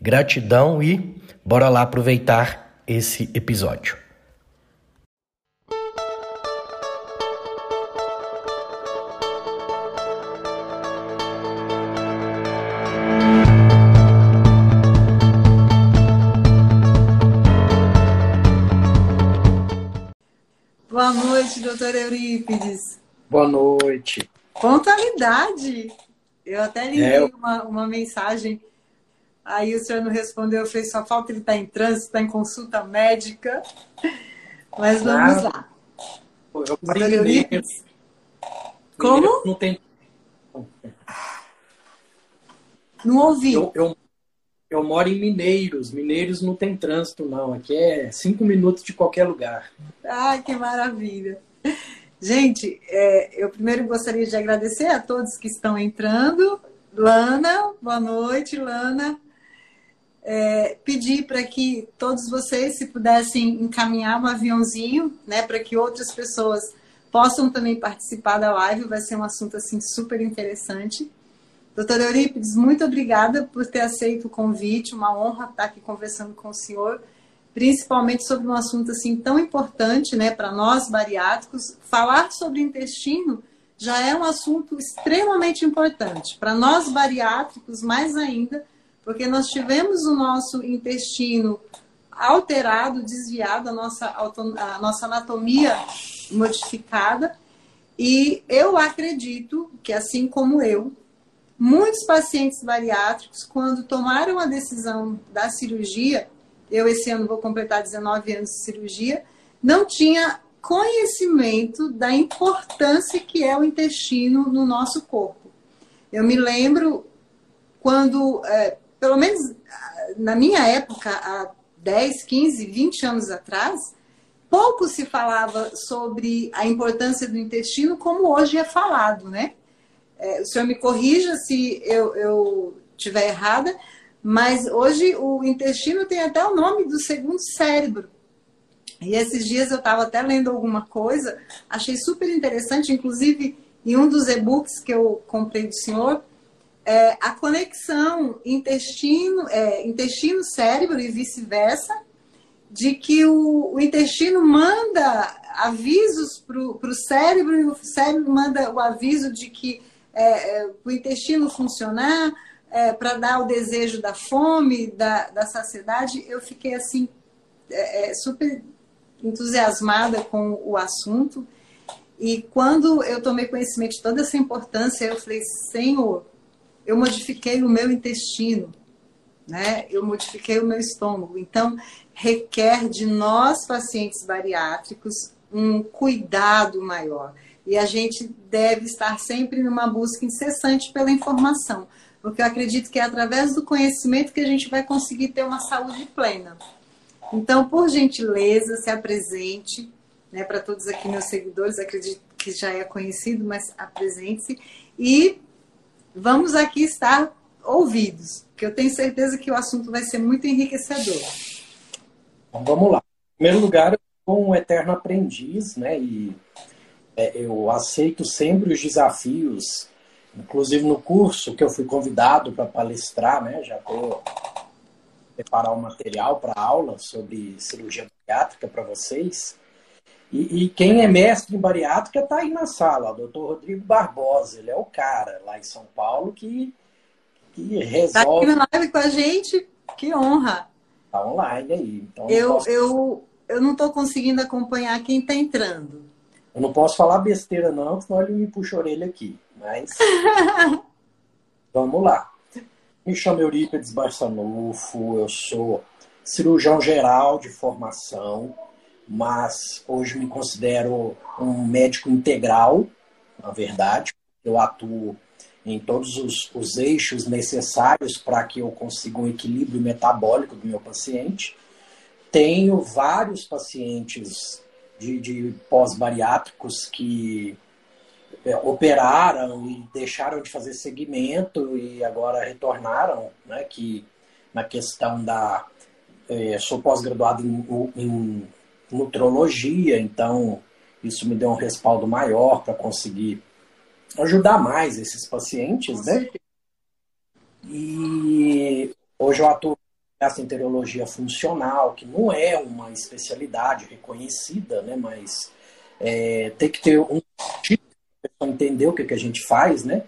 Gratidão e bora lá aproveitar esse episódio. Boa noite, doutor Eurípides. Boa noite. Pontualidade. Eu até lhe É, uma, uma mensagem, aí o senhor não respondeu, eu falei, só falta ele estar em trânsito, está em consulta médica. Mas vamos Ah, lá. Eu. Como? Não tem. Não ouvi. Eu, eu, eu moro em Mineiros. Mineiros não tem trânsito, não. Aqui é cinco minutos de qualquer lugar. Ai, que maravilha. Gente, é, eu primeiro gostaria de agradecer a todos que estão entrando. Lana, boa noite, Lana. É, pedir para que todos vocês, se pudessem encaminhar um aviãozinho, né, para que outras pessoas possam também participar da live, vai ser um assunto assim super interessante. Doutora Eurípides, muito obrigada por ter aceito o convite, uma honra estar aqui conversando com o senhor principalmente sobre um assunto assim tão importante, né, para nós bariátricos. Falar sobre intestino já é um assunto extremamente importante para nós bariátricos, mais ainda, porque nós tivemos o nosso intestino alterado, desviado, a nossa, a nossa anatomia modificada. E eu acredito que, assim como eu, muitos pacientes bariátricos, quando tomaram a decisão da cirurgia, eu esse ano vou completar 19 anos de cirurgia, não tinha conhecimento da importância que é o intestino no nosso corpo. Eu me lembro quando, é, pelo menos ah, na minha época, há 10, 15, 20 anos atrás, pouco se falava sobre a importância do intestino como hoje é falado, né? É, o senhor me corrija se eu, eu tiver errada, mas hoje o intestino tem até o nome do segundo cérebro. E esses dias eu estava até lendo alguma coisa, achei super interessante, inclusive em um dos e-books que eu comprei do senhor, é, a conexão intestino, é, intestino-cérebro e vice-versa, de que o, o intestino manda avisos para o cérebro e o cérebro manda o aviso de que é, é, o intestino funcionar, é, para dar o desejo da fome, da, da saciedade, eu fiquei assim é, super entusiasmada com o assunto. E quando eu tomei conhecimento de toda essa importância, eu falei, Senhor, eu modifiquei o meu intestino, né? Eu modifiquei o meu estômago. Então, requer de nós, pacientes bariátricos, um cuidado maior. E a gente deve estar sempre numa busca incessante pela informação, porque eu acredito que é através do conhecimento que a gente vai conseguir ter uma saúde plena. Então, por gentileza, se apresente, né, para todos aqui meus seguidores, acredito que já é conhecido, mas apresente-se e vamos aqui estar ouvidos, que eu tenho certeza que o assunto vai ser muito enriquecedor. Então vamos lá. Em primeiro lugar, eu sou um eterno aprendiz, né? E é, eu aceito sempre os desafios, inclusive no curso que eu fui convidado para palestrar, né? Já estou preparar um material para aula sobre cirurgia bariátrica para vocês. E, e, quem é mestre em bariátrica está aí na sala, o doutor Rodrigo Barbosa. Ele é o cara lá em São Paulo que, que Está aqui resolve. na live com a gente, que honra. Tá online aí. Então Eu, posso- eu, eu não estou conseguindo acompanhar quem está entrando. Eu não posso falar besteira, não, senão ele me puxa a orelha aqui. Mas. Vamos lá. Me chamo Eurípides Barçanufo, eu sou cirurgião geral de formação, mas hoje me considero um médico integral, na verdade. Eu atuo em todos os, os eixos necessários para que eu consiga um equilíbrio metabólico do meu paciente. Tenho vários pacientes de, de pós-bariátricos que é, operaram e deixaram de fazer segmento e agora retornaram, né, que na questão da... É, sou pós-graduado em, em nutrologia, então isso me deu um respaldo maior para conseguir ajudar mais esses pacientes, né? E hoje eu atuo gastroenterologia funcional, que não é uma especialidade reconhecida, né? Mas é, tem que ter um tipo para entender o que, que a gente faz, né?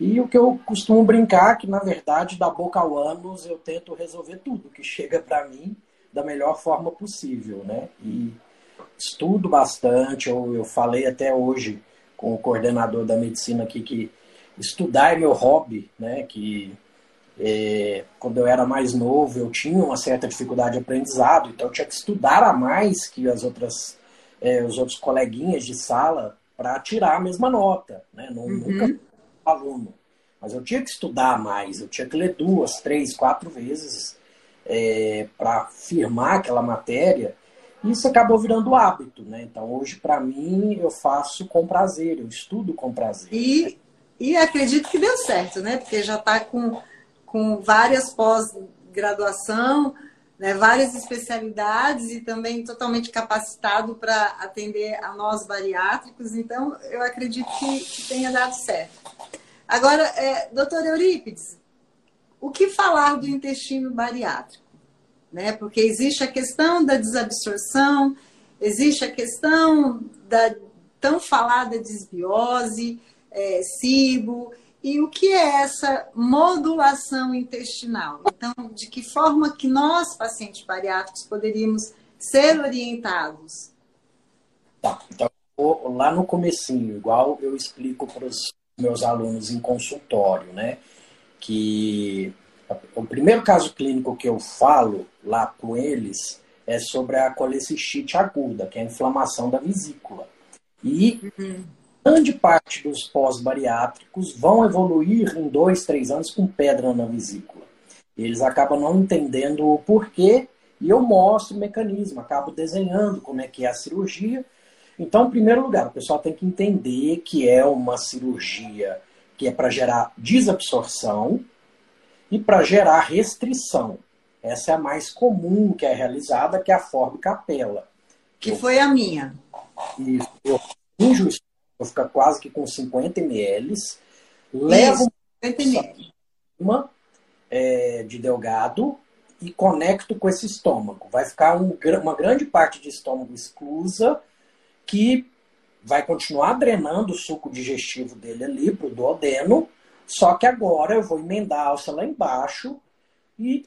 E o que eu costumo brincar, que na verdade, da boca ao ânus, eu tento resolver tudo que chega para mim da melhor forma possível, né? E estudo bastante, eu, eu falei até hoje com o coordenador da medicina aqui que estudar é meu hobby, né? Que é, quando eu era mais novo eu tinha uma certa dificuldade de aprendizado, então eu tinha que estudar a mais que as outras, é, os outros coleguinhas de sala para tirar a mesma nota, né? Não, uhum. Nunca aluno, mas eu tinha que estudar mais, eu tinha que ler duas, três, quatro vezes é, para firmar aquela matéria isso acabou virando hábito, né? Então, hoje, para mim, eu faço com prazer, eu estudo com prazer. E, e acredito que deu certo, né? Porque já está com, com várias pós-graduação, né? várias especialidades e também totalmente capacitado para atender a nós bariátricos. Então, eu acredito que, que tenha dado certo. Agora, é, doutor Eurípides, o que falar do intestino bariátrico? Né? Porque existe a questão da desabsorção, existe a questão da tão falada desbiose, é, SIBO, e o que é essa modulação intestinal? Então, de que forma que nós, pacientes bariátricos, poderíamos ser orientados? Tá, então, lá no comecinho, igual eu explico para os meus alunos em consultório, né? Que o primeiro caso clínico que eu falo lá com eles é sobre a colecistite aguda, que é a inflamação da vesícula. E uhum. grande parte dos pós-bariátricos vão evoluir em dois, três anos com pedra na vesícula. Eles acabam não entendendo o porquê e eu mostro o mecanismo, acabo desenhando como é que é a cirurgia. Então, em primeiro lugar, o pessoal tem que entender que é uma cirurgia que é para gerar desabsorção, e para gerar restrição. Essa é a mais comum que é realizada, que é a forma capela. Que eu, foi a minha. Isso. Eu finjo eu fico quase que com 50 ml, levo uma é, de delgado e conecto com esse estômago. Vai ficar um, uma grande parte de estômago exclusa que vai continuar drenando o suco digestivo dele ali para o duodeno, só que agora eu vou emendar a alça lá embaixo e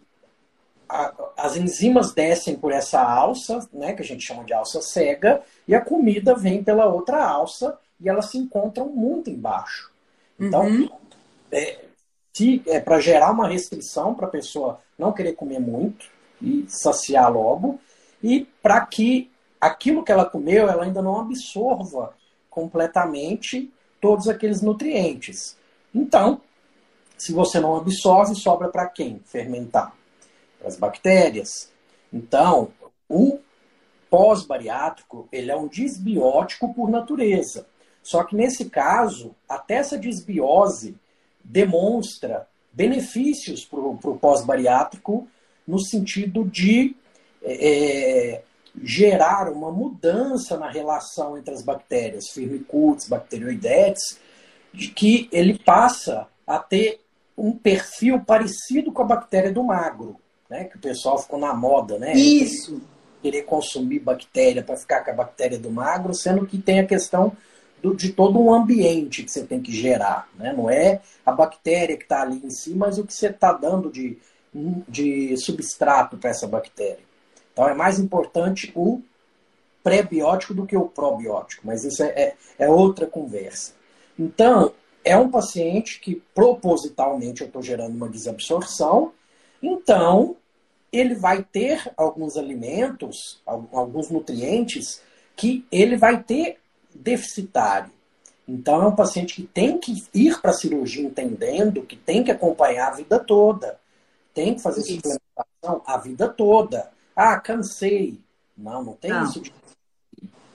a, as enzimas descem por essa alça, né, que a gente chama de alça cega, e a comida vem pela outra alça e elas se encontram muito embaixo. Então, uhum. é, se, é para gerar uma restrição para a pessoa não querer comer muito e saciar logo, e para que aquilo que ela comeu ela ainda não absorva completamente todos aqueles nutrientes. Então, se você não absorve, sobra para quem? Fermentar. As bactérias. Então, o pós-bariátrico, ele é um desbiótico por natureza. Só que nesse caso, até essa desbiose demonstra benefícios para o pós-bariátrico no sentido de é, gerar uma mudança na relação entre as bactérias, firmicutes, bacteroidetes, de que ele passa a ter um perfil parecido com a bactéria do magro, né? Que o pessoal ficou na moda, né? Isso. Querer consumir bactéria para ficar com a bactéria do magro, sendo que tem a questão do, de todo um ambiente que você tem que gerar, né? Não é a bactéria que está ali em si, mas o que você está dando de, de substrato para essa bactéria. Então é mais importante o pré-biótico do que o probiótico, mas isso é, é, é outra conversa. Então, é um paciente que propositalmente eu estou gerando uma desabsorção, então ele vai ter alguns alimentos, alguns nutrientes que ele vai ter deficitário. Então é um paciente que tem que ir para a cirurgia entendendo que tem que acompanhar a vida toda. Tem que fazer isso. suplementação a vida toda. Ah, cansei. Não, não tem não. isso de.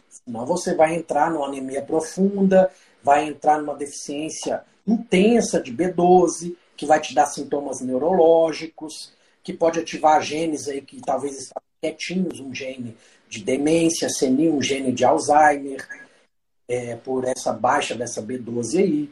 Senão você vai entrar numa anemia profunda, vai entrar numa deficiência intensa de B12, que vai te dar sintomas neurológicos, que pode ativar genes aí que talvez estão quietinhos, um gene de demência senil, um gene de Alzheimer é, por essa baixa dessa B12 aí.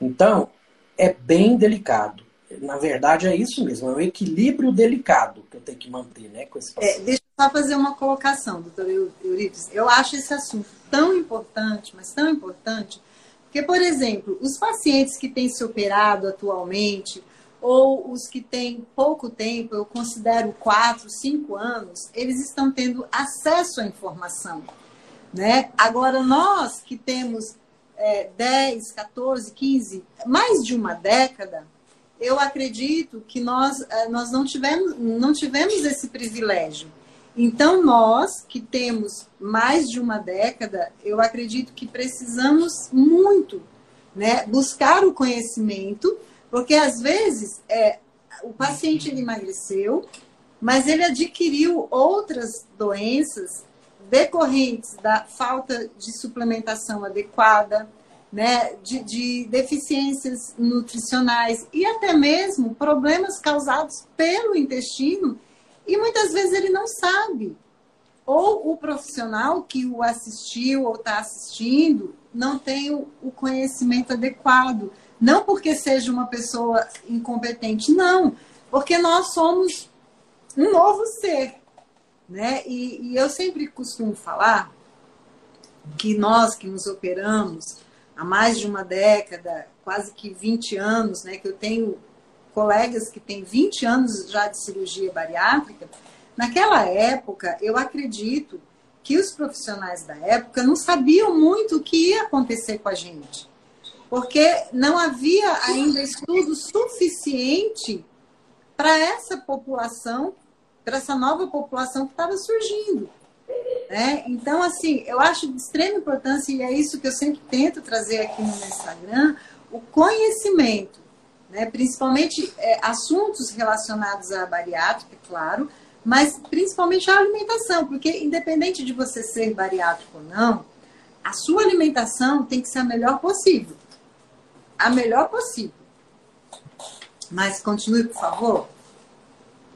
Então, é bem delicado. Na verdade, é isso mesmo, é um equilíbrio delicado que eu tenho que manter né, com esse é, paciente. É, deixa eu só fazer uma colocação, doutor Euripides. Eu acho esse assunto tão importante, mas tão importante, porque, por exemplo, os pacientes que têm se operado atualmente, ou os que têm pouco tempo, eu considero quatro, cinco anos, eles estão tendo acesso à informação. Né? Agora, nós que temos é, 10, 14, 15, mais de uma década, eu acredito que nós, é, nós não, tivemos, não tivemos esse privilégio. Então, nós que temos mais de uma década, eu acredito que precisamos muito né, buscar o conhecimento, porque às vezes é, o paciente ele emagreceu, mas ele adquiriu outras doenças decorrentes da falta de suplementação adequada, né, de, de, deficiências nutricionais e até mesmo problemas causados pelo intestino e muitas vezes ele não sabe. Ou o profissional que o assistiu ou está assistindo não tem o, conhecimento adequado. Não porque seja uma pessoa incompetente, não, porque nós somos um novo ser. Né? E, e eu sempre costumo falar que nós que nos operamos há mais de uma década, quase que 20 anos, né, que eu tenho colegas que têm 20 anos já de cirurgia bariátrica, naquela época, eu acredito que os profissionais da época não sabiam muito o que ia acontecer com a gente. Porque não havia ainda estudo suficiente para essa população para essa nova população que estava surgindo. Né? Então, assim, eu acho de extrema importância, e é isso que eu sempre tento trazer aqui no meu Instagram, o conhecimento, né? principalmente é, assuntos relacionados à bariátrica, claro, mas principalmente a alimentação, porque independente de você ser bariátrico ou não, a sua alimentação tem que ser a melhor possível. A melhor possível. Mas continue, por favor.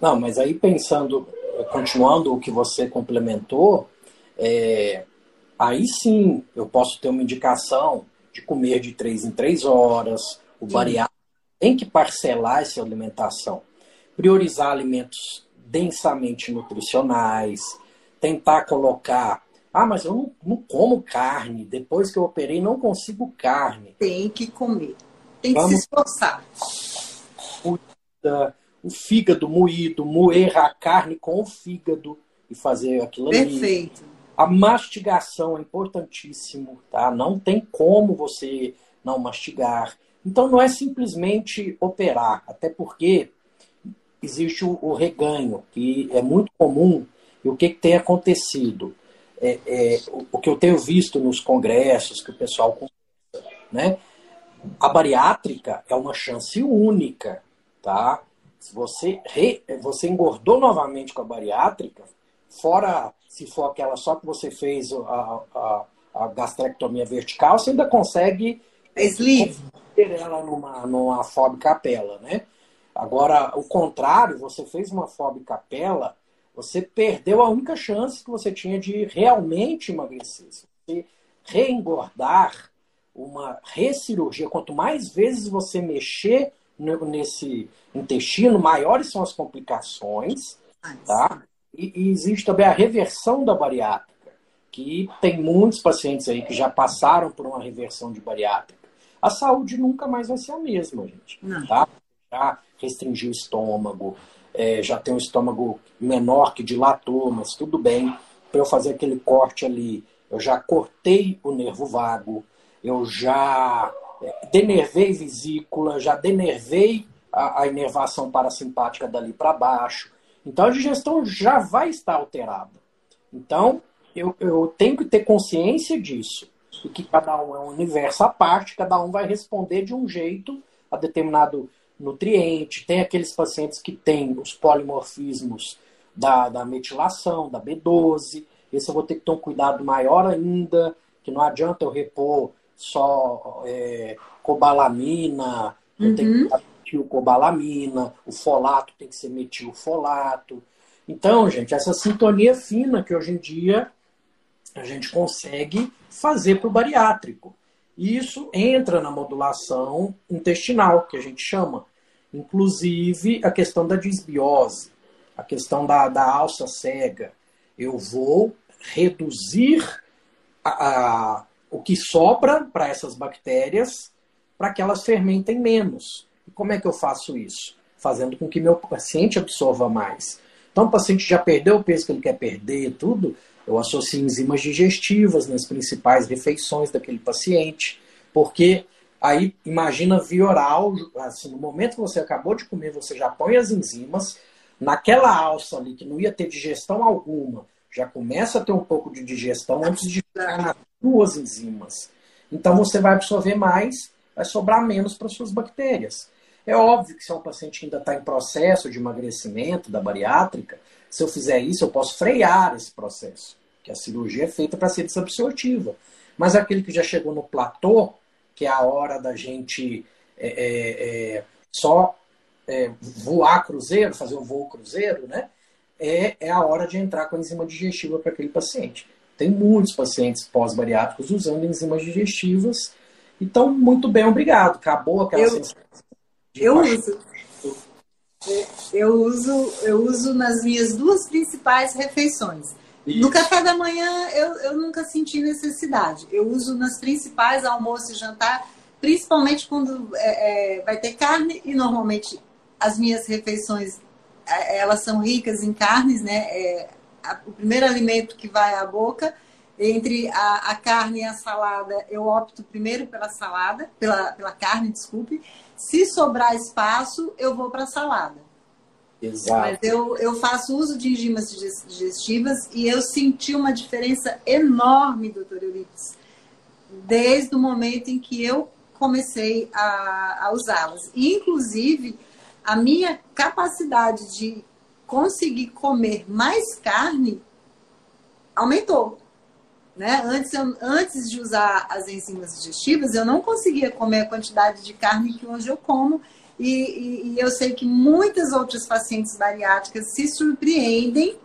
Não, mas aí pensando, continuando o que você complementou, é, aí sim eu posso ter uma indicação de comer de três em três horas, o bariátrico tem que parcelar essa alimentação, priorizar alimentos densamente nutricionais, tentar colocar ah, mas eu não, não, como carne. Depois que eu operei, não consigo carne. Tem que comer. Tem Vamos... que se esforçar o fígado moído, moer a carne com o fígado e fazer aquilo ali. Perfeito. A mastigação é importantíssimo, tá? Não tem como você não mastigar. Então não é simplesmente operar, até porque existe o, reganho, que é muito comum. E o que, que tem acontecido? É, é, o, o que eu tenho visto nos congressos que o pessoal né? A bariátrica é uma chance única, tá? Se você, re, você engordou novamente com a bariátrica, fora se for aquela só que você fez a, a, a gastrectomia vertical, você ainda consegue sleeve ter ela numa, numa FOB capela, né? Agora, o contrário, você fez uma FOB capela, você perdeu a única chance que você tinha de realmente emagrecer. Se você reengordar, uma recirurgia, quanto mais vezes você mexer nesse intestino, maiores são as complicações, tá? E, e, existe também a reversão da bariátrica, que tem muitos pacientes aí que já passaram por uma reversão de bariátrica. A saúde nunca mais vai ser a mesma, gente. Não. Tá? Já restringiu o estômago, é, já tem um estômago menor que dilatou, mas tudo bem. Para eu fazer aquele corte ali, eu já cortei o nervo vago, eu já denervei vesícula, já denervei a, a inervação parasimpática dali para baixo. Então a digestão já vai estar alterada. Então eu, eu tenho que ter consciência disso. E que cada um é um universo à parte, cada um vai responder de um jeito a determinado nutriente. Tem aqueles pacientes que têm os polimorfismos da, da metilação, da B12. Esse eu vou ter que ter um cuidado maior ainda, que não adianta eu repor só é, cobalamina, eu uhum. tenho que metilcobalamina, o folato tem que ser metilfolato. Então, gente, essa sintonia fina que hoje em dia a gente consegue fazer para o bariátrico. Isso entra na modulação intestinal, que a gente chama. Inclusive a questão da disbiose, a questão da, da alça cega. Eu vou reduzir a, a o que sobra para essas bactérias para que elas fermentem menos. E como é que eu faço isso? Fazendo com que meu paciente absorva mais. Então, o paciente já perdeu o peso que ele quer perder, tudo, eu associo enzimas digestivas nas principais refeições daquele paciente, porque aí imagina via oral, assim, no momento que você acabou de comer, você já põe as enzimas, naquela alça ali que não ia ter digestão alguma, já começa a ter um pouco de digestão antes de chegar nas duas enzimas. Então você vai absorver mais, vai sobrar menos para suas bactérias. É óbvio que se é um paciente que ainda está em processo de emagrecimento da bariátrica, se eu fizer isso, eu posso frear esse processo, que a cirurgia é feita para ser desabsortiva. Mas aquele que já chegou no platô, que é a hora da gente é, é, é, só é, voar cruzeiro, fazer um voo cruzeiro, né? É, é a hora de entrar com a enzima digestiva para aquele paciente. Tem muitos pacientes pós-bariátricos usando enzimas digestivas. Então, muito bem, obrigado. Acabou aquela eu, sensação. Eu uso. Eu uso, eu uso nas minhas duas principais refeições. Isso. No café da manhã eu, eu nunca senti necessidade. Eu uso nas principais almoço e jantar, principalmente quando é, é, vai ter carne e normalmente as minhas refeições é, elas são ricas em carnes, né? É, a, o primeiro alimento que vai à boca entre a, a, carne e a salada, eu opto primeiro pela salada, pela, pela carne, desculpe. Se sobrar espaço, eu vou para a salada. Exato. Mas eu, eu faço uso de enzimas digestivas e eu senti uma diferença enorme, doutor Euripides, desde o momento em que eu comecei a, a usá-las. Inclusive, a minha capacidade de conseguir comer mais carne aumentou. Né? Antes, eu, antes de usar as enzimas digestivas, eu não conseguia comer a quantidade de carne que hoje eu como. E, e, e eu sei que muitas outras pacientes bariátricas se surpreendem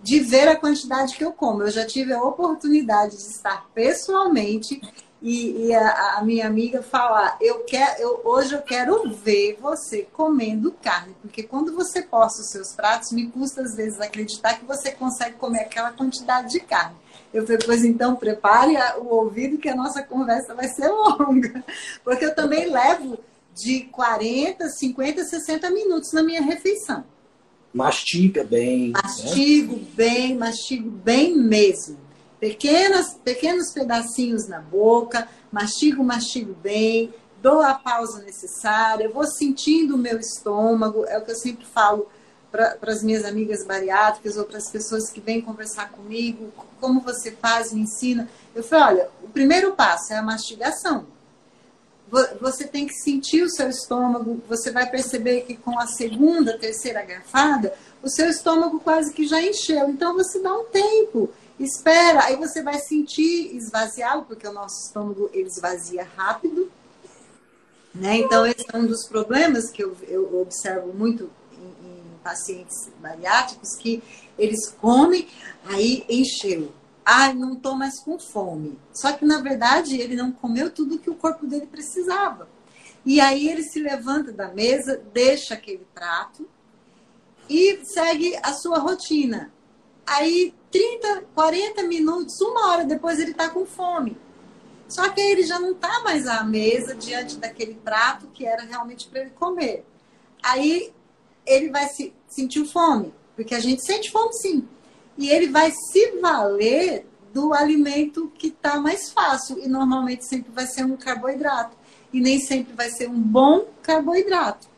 de ver a quantidade que eu como. Eu já tive a oportunidade de estar pessoalmente e, e a, a, minha amiga falar, eu quero, eu, hoje eu quero ver você comendo carne, porque quando você posta os seus pratos, me custa às vezes acreditar que você consegue comer aquela quantidade de carne. Eu falei, pois então prepare o ouvido que a nossa conversa vai ser longa, porque eu também levo de 40, 50, 60 minutos na minha refeição. Mastiga bem. Né? Mastigo né? bem, mastigo bem mesmo pequenas, pequenos pedacinhos na boca, mastigo, mastigo bem, dou a pausa necessária, vou sentindo o meu estômago, é o que eu sempre falo para as minhas amigas bariátricas ou para as pessoas que vêm conversar comigo, como você faz, me ensina. Eu falo, olha, o primeiro passo é a mastigação. Você tem que sentir o seu estômago, você vai perceber que com a segunda, terceira garfada, o seu estômago quase que já encheu. Então você dá um tempo Espera, aí você vai sentir esvaziado, porque o nosso estômago ele esvazia rápido. Né? Então, esse é um dos problemas que eu, eu observo muito em, em pacientes bariátricos, que eles comem, aí encheu. Ai, não estou mais com fome. Só que, na verdade, ele não comeu tudo que o corpo dele precisava. E aí ele se levanta da mesa, deixa aquele prato e segue a sua rotina. Aí 30, 40 minutos, uma hora depois ele está com fome. Só que ele já não está mais à mesa diante daquele prato que era realmente para ele comer. Aí ele vai se sentir fome, porque a gente sente fome sim. E ele vai se valer do alimento que está mais fácil. E normalmente sempre vai ser um carboidrato. E nem sempre vai ser um bom carboidrato.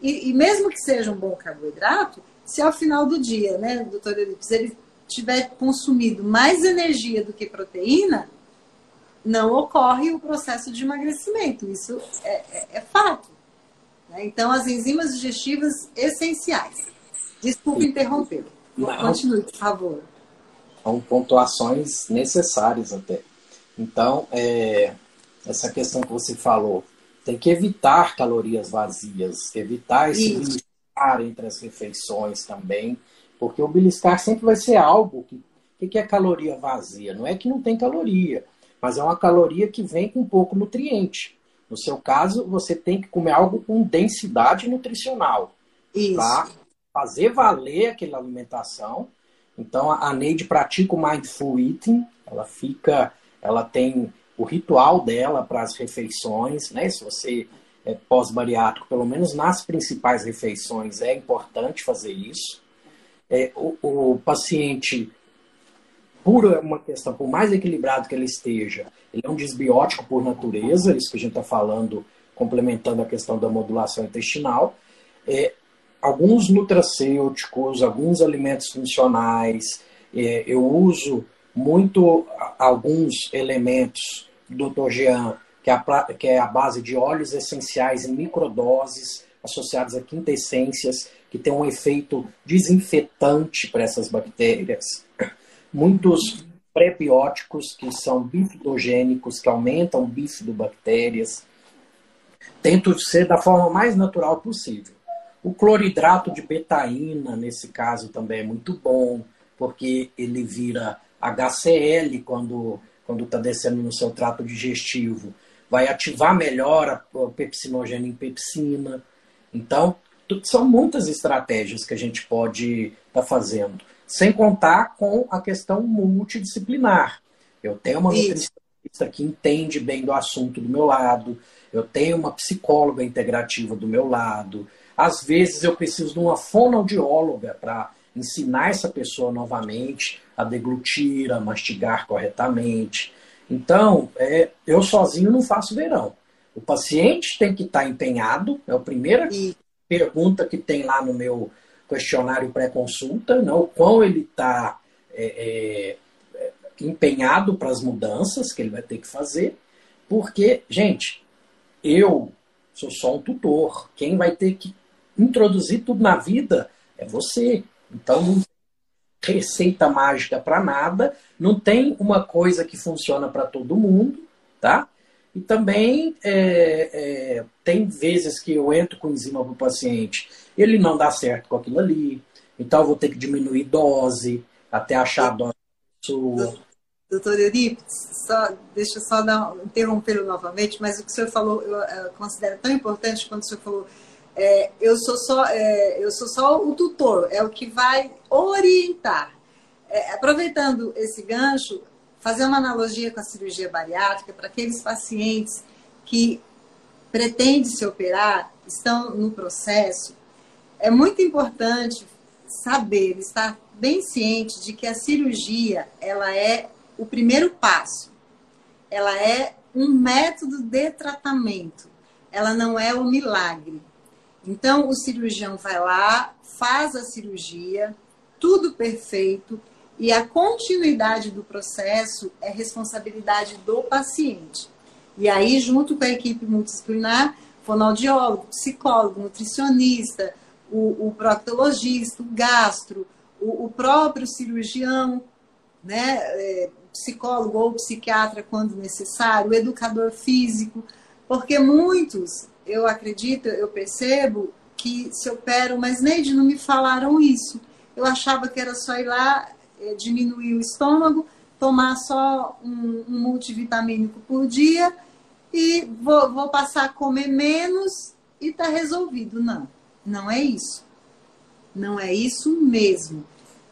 E, e mesmo que seja um bom carboidrato, se ao final do dia, né, doutor Elips, ele tiver consumido mais energia do que proteína, não ocorre o processo de emagrecimento. Isso é, é, é fato. Né? Então, as enzimas digestivas essenciais. Desculpe interromper. Continue, por favor. São pontuações necessárias até. Então, é, essa questão que você falou, tem que evitar calorias vazias, evitar esse Isso. Beliscar entre as refeições também, porque o beliscar sempre vai ser algo que. O que é caloria vazia? Não é que não tem caloria, mas é uma caloria que vem com pouco nutriente. No seu caso, você tem que comer algo com densidade nutricional. Isso. Tá? Fazer valer aquela alimentação. Então, a Neide pratica o Mindful Eating. Ela fica, ela tem o ritual dela para as refeições, né? Se você é pós-bariátrico, pelo menos nas principais refeições, é importante fazer isso. É, o, o paciente, por uma questão, por mais equilibrado que ele esteja, ele é um desbiótico por natureza, isso que a gente está falando, complementando a questão da modulação intestinal. É, alguns nutracêuticos, alguns alimentos funcionais, é, eu uso muito alguns elementos Dr. Jean, que é, a, que é a base de óleos essenciais em microdoses associados a quintessências, que tem um efeito desinfetante para essas bactérias. Muitos prebióticos que são bifidogênicos, que aumentam bifidobactérias. Tento ser da forma mais natural possível. O cloridrato de betaína, nesse caso, também é muito bom, porque ele vira HCl quando está descendo no seu trato digestivo, vai ativar melhor a pepsinogênio em pepsina. Então, são muitas estratégias que a gente pode estar tá fazendo, sem contar com a questão multidisciplinar. Eu tenho uma nutricionista que entende bem do assunto do meu lado, eu tenho uma psicóloga integrativa do meu lado. Às vezes eu preciso de uma fonoaudióloga para ensinar essa pessoa novamente a deglutir, a mastigar corretamente. Então, é, eu sozinho não faço verão. O paciente tem que estar empenhado, é a primeira e... pergunta que tem lá no meu questionário pré-consulta, né, o quão ele está é, é, empenhado para as mudanças que ele vai ter que fazer, porque, gente, eu sou só um tutor. Quem vai ter que introduzir tudo na vida é você. Então não receita mágica para nada, não tem uma coisa que funciona para todo mundo, tá? E também é, é, tem vezes que eu entro com enzima para o paciente, ele não dá certo com aquilo ali, então eu vou ter que diminuir dose até achar a dose sua. Doutor Euripides, só, deixa eu só interrompê-lo novamente, mas o que o senhor falou eu, eu considero tão importante quando o senhor falou é, eu, sou só, é, eu sou só o tutor, é o que vai orientar. É, aproveitando esse gancho, fazer uma analogia com a cirurgia bariátrica para aqueles pacientes que pretendem se operar, estão no processo, é muito importante saber, estar bem ciente de que a cirurgia ela é o primeiro passo. Ela é um método de tratamento. Ela não é o milagre. Então, o cirurgião vai lá, faz a cirurgia, tudo perfeito, e a continuidade do processo é responsabilidade do paciente. E aí, junto com a equipe multidisciplinar, fonoaudiólogo, psicólogo, nutricionista, o, o proctologista, o gastro, o, o próprio cirurgião, né, é, psicólogo ou psiquiatra quando necessário, o educador físico, porque muitos eu acredito, eu percebo que se operam, mas Neide, não me falaram isso. Eu achava que era só ir lá, é, diminuir o estômago, tomar só um, um multivitamínico por dia e vou, vou passar a comer menos e tá resolvido. Não, não é isso. Não é isso mesmo.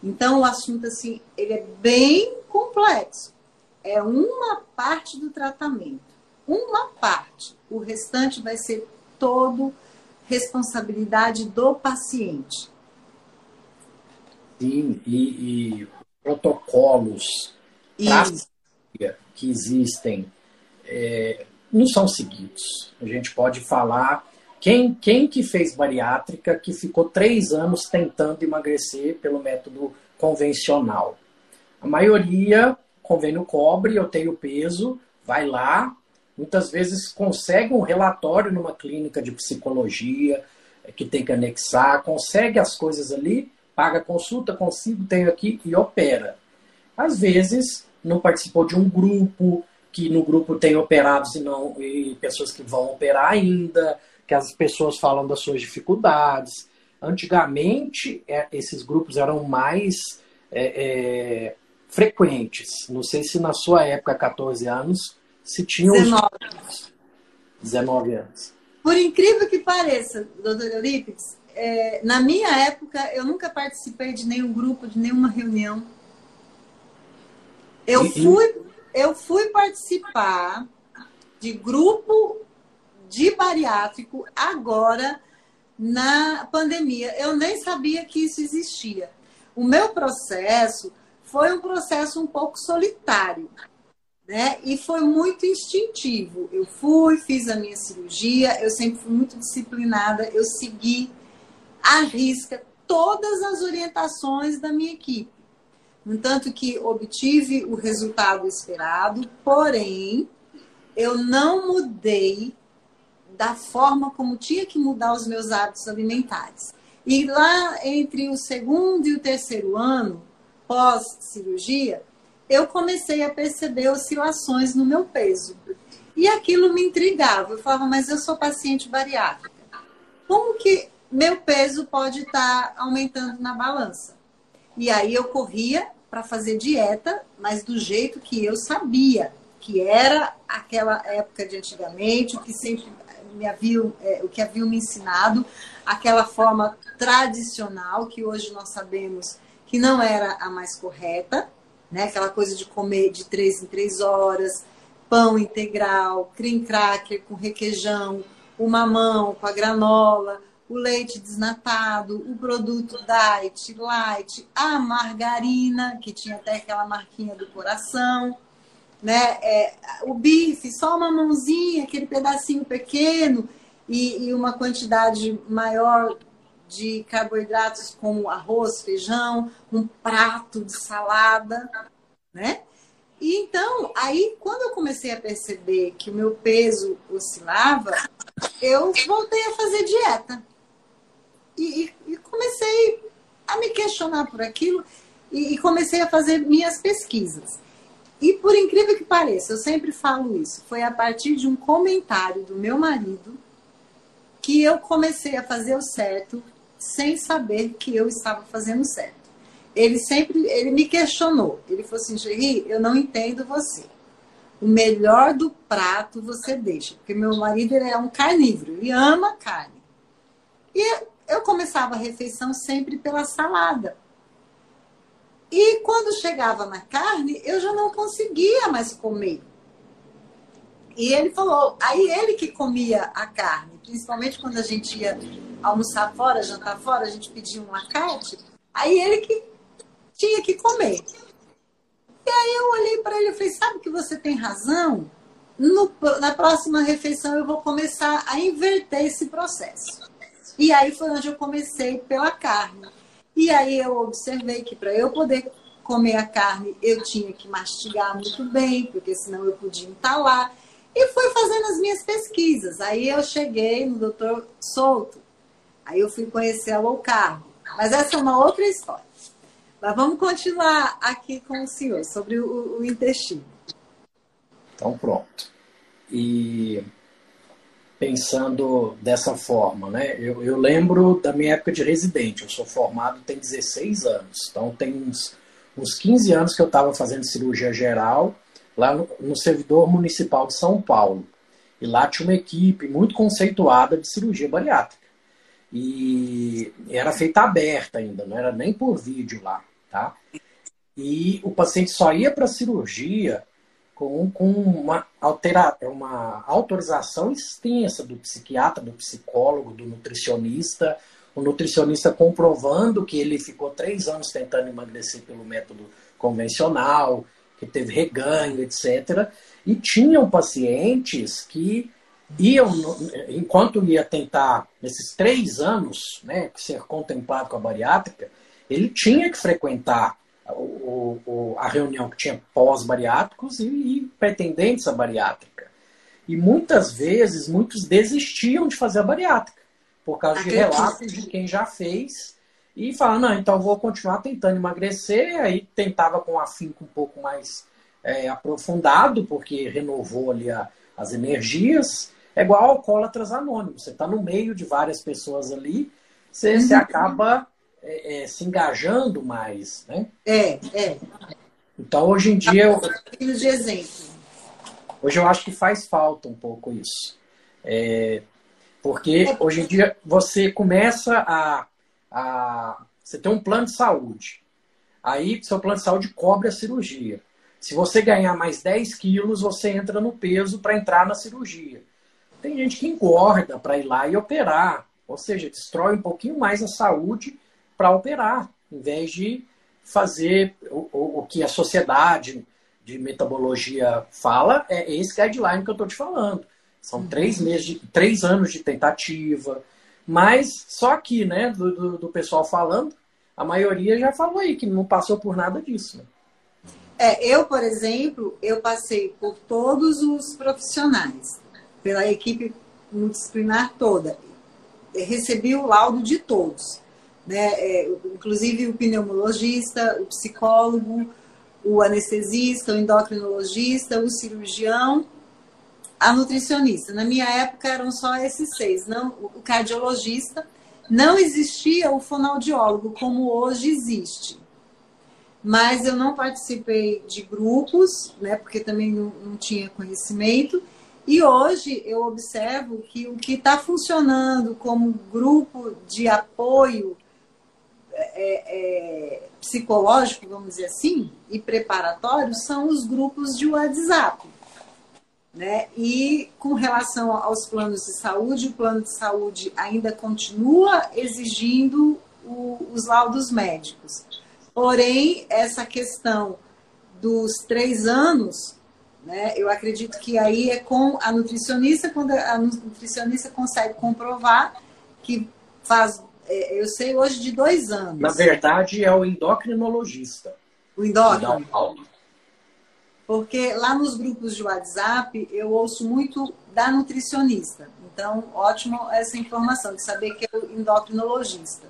Então o assunto assim, ele é bem complexo. É uma parte do tratamento uma parte, o restante vai ser todo responsabilidade do paciente. Sim, e, e protocolos que existem é, não são seguidos. A gente pode falar quem, quem que fez bariátrica que ficou três anos tentando emagrecer pelo método convencional. A maioria, convênio cobre, eu tenho peso, vai lá, muitas vezes consegue um relatório numa clínica de psicologia é, que tem que anexar, consegue as coisas ali, paga consulta, consigo, tenho aqui e opera. Às vezes não participou de um grupo, que no grupo tem operados e não e pessoas que vão operar ainda, que as pessoas falam das suas dificuldades. Antigamente, é, esses grupos eram mais é, é, frequentes. Não sei se na sua época, 14 anos, se tinha 19 anos. 19 anos. Por incrível que pareça, doutor Eurípides, é, na minha época eu nunca participei de nenhum grupo, de nenhuma reunião. Eu fui, eu fui participar de grupo de bariátrico agora na pandemia. Eu nem sabia que isso existia. O meu processo foi um processo um pouco solitário, né? E foi muito instintivo. Eu fui, fiz a minha cirurgia, eu sempre fui muito disciplinada, eu segui à risca todas as orientações da minha equipe. No tanto que obtive o resultado esperado, porém, eu não mudei da forma como tinha que mudar os meus hábitos alimentares. E lá entre o segundo e o terceiro ano, pós-cirurgia, eu comecei a perceber oscilações no meu peso. E aquilo me intrigava. Eu falava, mas eu sou paciente bariátrica. Como que meu peso pode estar aumentando na balança? E aí eu corria para fazer dieta, mas do jeito que eu sabia, que era aquela época de antigamente, o que sempre me haviam, é, o que haviam me ensinado, aquela forma tradicional que hoje nós sabemos que não era a mais correta, né? Aquela coisa de comer de três em três horas, pão integral, cream cracker com requeijão, o mamão com a granola, o leite desnatado, o produto diet, light, a margarina, que tinha até aquela marquinha do coração, né? É, o bife, só uma mãozinha, aquele pedacinho pequeno e, e uma quantidade maior de carboidratos como arroz, feijão, um prato de salada, né? E então, aí, quando eu comecei a perceber que o meu peso oscilava, eu voltei a fazer dieta. E, e, comecei a me questionar por aquilo e, e comecei a fazer minhas pesquisas. E por incrível que pareça, eu sempre falo isso, foi a partir de um comentário do meu marido que eu comecei a fazer o certo sem saber que eu estava fazendo certo. Ele sempre, ele me questionou. Ele falou assim, Gerry, eu não entendo você. O melhor do prato você deixa, porque meu marido ele é um carnívoro, ele ama carne. E eu começava a refeição sempre pela salada. E quando chegava na carne, eu já não conseguia mais comer. E ele falou, aí ele que comia a carne, principalmente quando a gente ia almoçar fora, jantar fora, a gente pedia um lacate, aí ele que tinha que comer. E aí eu olhei para ele e falei, sabe que você tem razão? No, na próxima refeição eu vou começar a inverter esse processo. E aí foi onde eu comecei pela carne. E aí eu observei que para eu poder comer a carne, eu tinha que mastigar muito bem, porque senão eu podia entalar. E fui fazendo as minhas pesquisas. Aí eu cheguei no doutor Souto. Aí eu fui conhecer a low carb. Mas essa é uma outra história. Mas vamos continuar aqui com o senhor sobre o, o intestino. Então, pronto. E pensando dessa forma, né? Eu, eu, lembro da minha época de residente. Eu sou formado tem 16 anos. Então, tem uns, uns 15 anos que eu estava fazendo cirurgia geral lá no, no servidor municipal de São Paulo. E lá tinha uma equipe muito conceituada de cirurgia bariátrica. E era feita aberta ainda, não era nem por vídeo lá, tá? E o paciente só ia para a cirurgia com, com uma, altera, uma autorização extensa do psiquiatra, do psicólogo, do nutricionista, o nutricionista comprovando que ele ficou três anos tentando emagrecer pelo método convencional, que teve reganho, etc. E tinham pacientes que iam, enquanto ia tentar, nesses três anos, né, ser contemplado com a bariátrica, ele tinha que frequentar o, o, a reunião que tinha pós-bariátricos e, e pretendentes à bariátrica. E muitas vezes, muitos desistiam de fazer a bariátrica, por causa de relatos de quem já fez, e falavam, não, então vou continuar tentando emagrecer, aí tentava com um afinco um pouco mais é, aprofundado, porque renovou ali a, as energias. É igual alcoólatras anônimos, você está no meio de várias pessoas ali, você, uhum. você acaba é, é, se engajando mais, né? É, é. Então, hoje em dia... Eu, de exemplo. Hoje eu acho que faz falta um pouco isso. É, porque é. hoje em dia você começa a, a... Você tem um plano de saúde. Aí, seu plano de saúde cobre a cirurgia. Se você ganhar mais 10 quilos, você entra no peso para entrar na cirurgia. Tem gente que engorda para ir lá e operar. Ou seja, destrói um pouquinho mais a saúde para operar, em vez de fazer o, o, o, que a sociedade de metabologia fala, é esse guideline que eu estou te falando. São uhum. três meses, de, três anos de tentativa. Mas só aqui, né, do, do, do, pessoal falando, a maioria já falou aí que não passou por nada disso. Né? É, eu, por exemplo, eu passei por todos os profissionais, pela equipe multidisciplinar toda. Recebi o laudo de todos né? É, inclusive o pneumologista, o psicólogo, o anestesista, o endocrinologista, o cirurgião, a nutricionista. Na minha época eram só esses seis, não o cardiologista. Não existia o fonoaudiólogo como hoje existe. Mas eu não participei de grupos, né, porque também não, não tinha conhecimento. E hoje eu observo que o que está funcionando como grupo de apoio é, é, psicológico, vamos dizer assim, e preparatório são os grupos de WhatsApp. Né? E com relação aos planos de saúde, o plano de saúde ainda continua exigindo o, os laudos médicos. Porém, essa questão dos três anos, né, eu acredito que aí é com a nutricionista, quando a nutricionista consegue comprovar que faz eu sei hoje de dois anos. Na verdade, é o endocrinologista. O endócrino? Porque lá nos grupos de WhatsApp eu ouço muito da nutricionista. Então, ótimo essa informação, de saber que é o endocrinologista.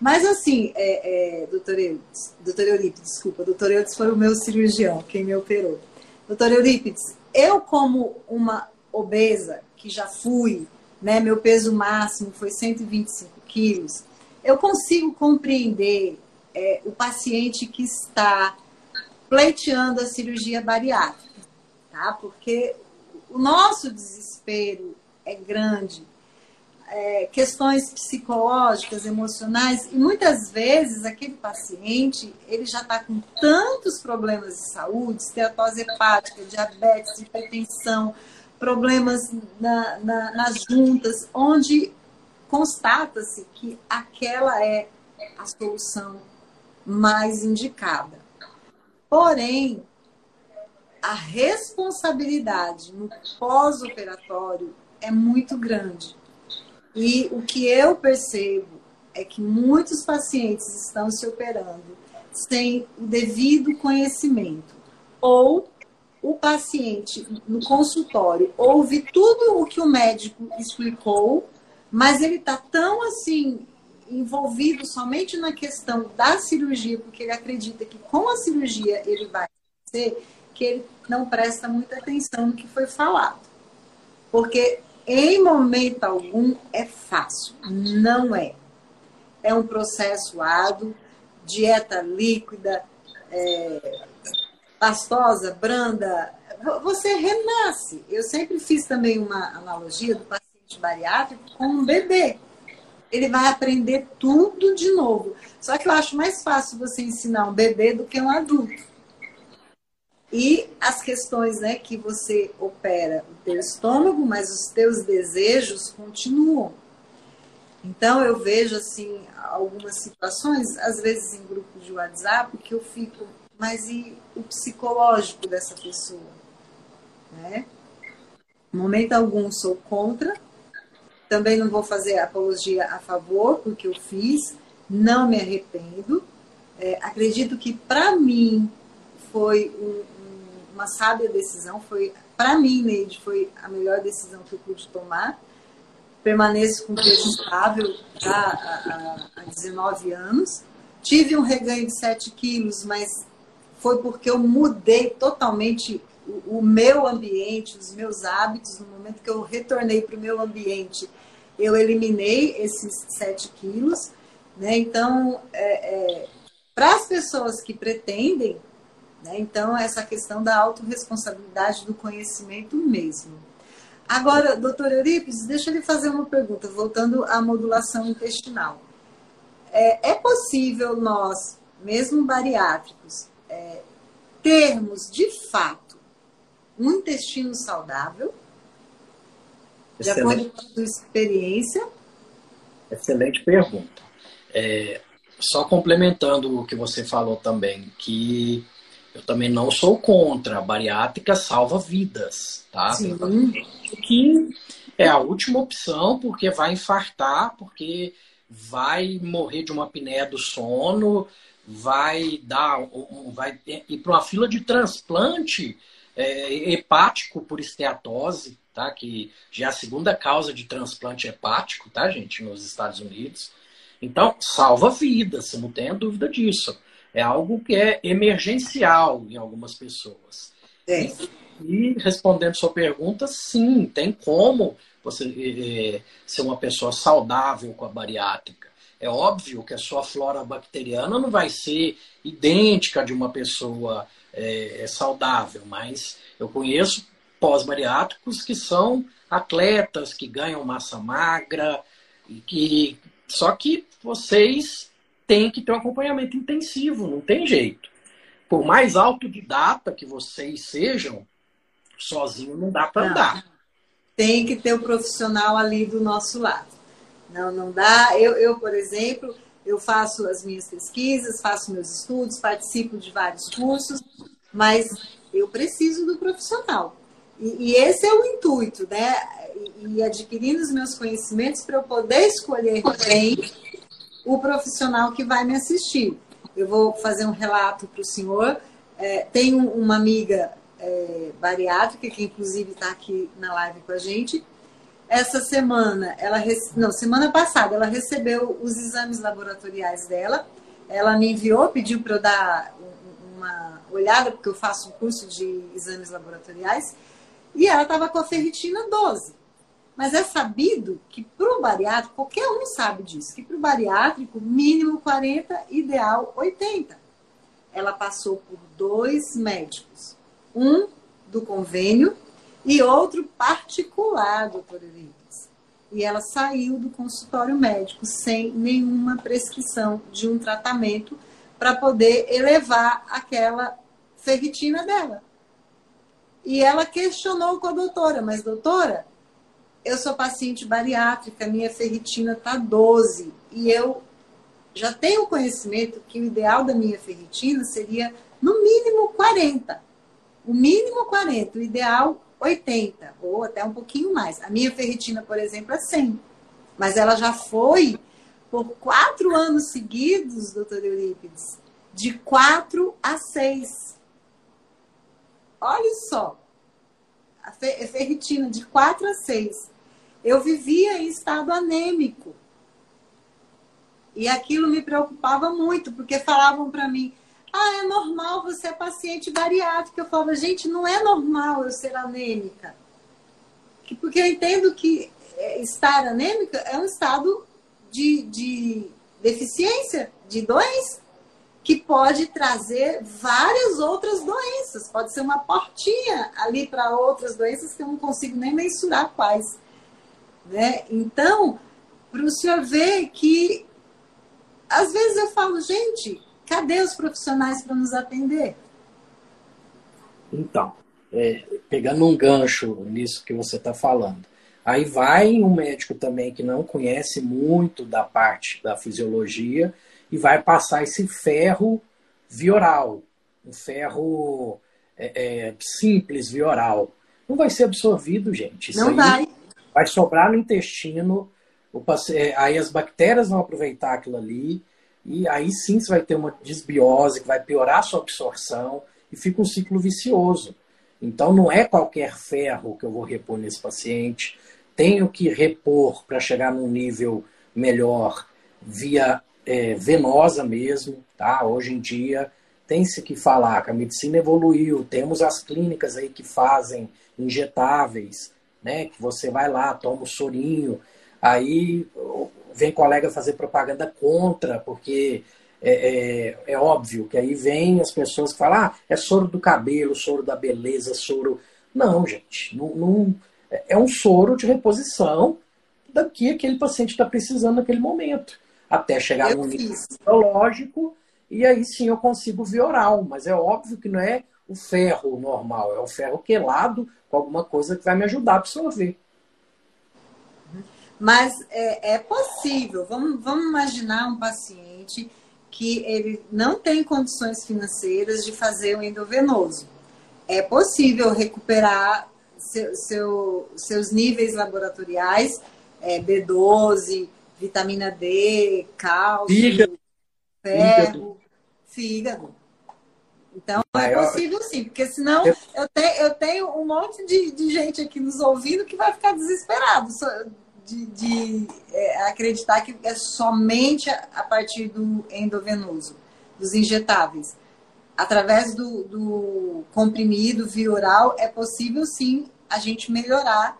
Mas assim, é, é, doutor, Euripides, doutor desculpa, doutor Eurípides foi o meu cirurgião, quem me operou. Doutor Eurípides, eu como uma obesa, que já fui, né, meu peso máximo foi 125 quilos, eu consigo compreender é, o paciente que está pleiteando a cirurgia bariátrica, tá? Porque o nosso desespero é grande, é, questões psicológicas, emocionais, e muitas vezes aquele paciente ele já está com tantos problemas de saúde, esteatose hepática, diabetes, hipertensão, problemas na, na, nas juntas, onde constata-se que aquela é a solução mais indicada. Porém, a responsabilidade no pós-operatório é muito grande. E o que eu percebo é que muitos pacientes estão se operando sem o devido conhecimento ou o paciente no consultório ouve tudo o que o médico explicou, mas ele está tão assim envolvido somente na questão da cirurgia, porque ele acredita que com a cirurgia ele vai ser, que ele não presta muita atenção no que foi falado. Porque em momento algum é fácil, não é. É um processo árduo, dieta líquida, é, pastosa, branda, você renasce. Eu sempre fiz também uma analogia do paciente bariátrico com um bebê. Ele vai aprender tudo de novo. Só que eu acho mais fácil você ensinar um bebê do que um adulto. E as questões né, que você opera o teu estômago, mas os teus desejos continuam. Então eu vejo assim algumas situações, às vezes em grupos de WhatsApp, que eu fico mas e o psicológico dessa pessoa? Né? Momento algum sou contra, também não vou fazer apologia a favor, porque eu fiz, não me arrependo, É, acredito que para mim foi um, um, uma sábia decisão, foi para mim, Neide, foi a melhor decisão que eu pude tomar. Permaneço com peso estável há, há 19 anos. Tive um reganho de 7 quilos, mas foi porque eu mudei totalmente o, meu ambiente, os meus hábitos. No momento que eu retornei para o meu ambiente, eu eliminei esses 7 quilos. Né? Então, é, é, para as pessoas que pretendem, né? então, essa questão da autorresponsabilidade do conhecimento mesmo. Agora, doutor Eurípides, deixa eu lhe fazer uma pergunta, voltando à modulação intestinal. É, é possível nós, mesmo bariátricos, é, termos de fato um intestino saudável, Excelente. de acordo com a sua experiência? Excelente pergunta. É, só complementando o que você falou também, que eu também não sou contra. A bariátrica salva vidas, tá? Sim. Que é a última opção, porque vai infartar, porque vai morrer de uma apneia do sono, vai dar, vai ir para uma fila de transplante é, hepático por esteatose, tá? Que já é a segunda causa de transplante hepático, tá, gente, nos Estados Unidos. Então, salva vidas, não tenha dúvida disso. É algo que é emergencial em algumas pessoas. É. E, e, respondendo sua pergunta, sim, tem como você é, ser uma pessoa saudável com a bariátrica. É óbvio que a sua flora bacteriana não vai ser idêntica de uma pessoa é, saudável, mas eu conheço pós-bariátricos que são atletas que ganham massa magra e que só que vocês tem que ter um acompanhamento intensivo, não tem jeito. Por mais autodidata que vocês sejam, sozinho não dá para andar. Tem que ter o um profissional ali do nosso lado. Não, não dá. Eu, eu, por exemplo, eu faço as minhas pesquisas, faço meus estudos, participo de vários cursos, mas eu preciso do profissional. E, e esse é o intuito, né? E, e adquirindo os meus conhecimentos para eu poder escolher bem o profissional que vai me assistir. Eu vou fazer um relato para o senhor. É, tenho uma amiga é, bariátrica, que inclusive está aqui na live com a gente. Essa semana, ela não, semana passada, ela recebeu os exames laboratoriais dela. Ela me enviou, pediu para eu dar uma olhada, porque eu faço um curso de exames laboratoriais. E ela estava com a ferritina 12. Mas é sabido que para o bariátrico, qualquer um sabe disso, que para o bariátrico, mínimo 40, ideal 80. Ela passou por dois médicos, um do convênio e outro particular, doutor Eurípides. E ela saiu do consultório médico sem nenhuma prescrição de um tratamento para poder elevar aquela ferritina dela. E ela questionou com a doutora, mas doutora, eu sou paciente bariátrica, minha ferritina está 12 e eu já tenho conhecimento que o ideal da minha ferritina seria no mínimo 40. O mínimo 40, o ideal 80 ou até um pouquinho mais. A minha ferritina, por exemplo, é 100. Mas ela já foi por quatro anos seguidos, doutor Eurípides, de 4 a 6. Olha só, a ferritina de 4 a 6 eu vivia em estado anêmico. E aquilo me preocupava muito, porque falavam para mim: ah, é normal você é paciente bariátrica. Eu falava: gente, não é normal eu ser anêmica. Porque eu entendo que é, estar anêmica é um estado de, de deficiência, de doença, que pode trazer várias outras doenças. Pode ser uma portinha ali para outras doenças que eu não consigo nem mensurar quais. Né? Então, para o senhor ver que, às vezes eu falo, gente, cadê os profissionais para nos atender? Então, é, pegando um gancho nisso que você está falando, aí vai um médico também que não conhece muito da parte da fisiologia e vai passar esse ferro vioral, um ferro é, é, simples vioral. Não vai ser absorvido, gente. Isso não vai vai sobrar no intestino, é, aí as bactérias vão aproveitar aquilo ali, e aí sim você vai ter uma desbiose que vai piorar a sua absorção e fica um ciclo vicioso. Então não é qualquer ferro que eu vou repor nesse paciente, tenho que repor para chegar num nível melhor via é, venosa mesmo, tá? Hoje em dia tem-se que falar que a medicina evoluiu, temos as clínicas aí que fazem injetáveis, né? Que você vai lá, toma o sorinho, aí vem colega fazer propaganda contra, porque é, é, é, óbvio que aí vem as pessoas que falam, ah, é soro do cabelo, soro da beleza, soro. Não, gente, não, não é um soro de reposição do que aquele paciente está precisando naquele momento, até chegar eu no nível biológico, e aí sim eu consigo via oral, mas é óbvio que não é o ferro normal, é o ferro quelado com alguma coisa que vai me ajudar a absorver. Mas é, é possível, vamos, vamos imaginar um paciente que ele não tem condições financeiras de fazer o endovenoso. É possível recuperar seu, seu, seus níveis laboratoriais, é, B12, vitamina D, cálcio, fígado, ferro, fígado. Então é possível sim, porque senão eu, eu, tenho, eu tenho um monte de, de gente aqui nos ouvindo que vai ficar desesperado de, de é, acreditar que é somente a partir do endovenoso, dos injetáveis. Através do, do comprimido via oral, é possível sim a gente melhorar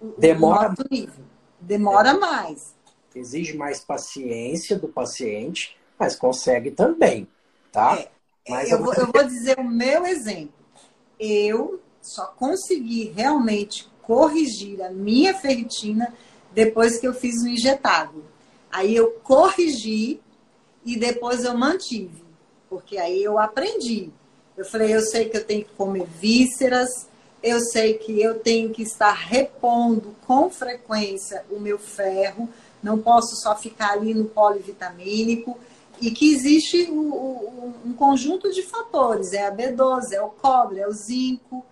o, Demora... o nível. Demora é. mais. Exige mais paciência do paciente, mas consegue também, tá? É. Mas eu, vou, eu vou dizer o meu exemplo. Eu só consegui realmente corrigir a minha ferritina depois que eu fiz o injetado. Aí eu corrigi e depois eu mantive, porque aí eu aprendi. Eu falei, eu sei que eu tenho que comer vísceras, eu sei que eu tenho que estar repondo com frequência o meu ferro, não posso só ficar ali no polivitamínico, e que existe um, um conjunto de fatores, é a B12, é o cobre, é o zinco,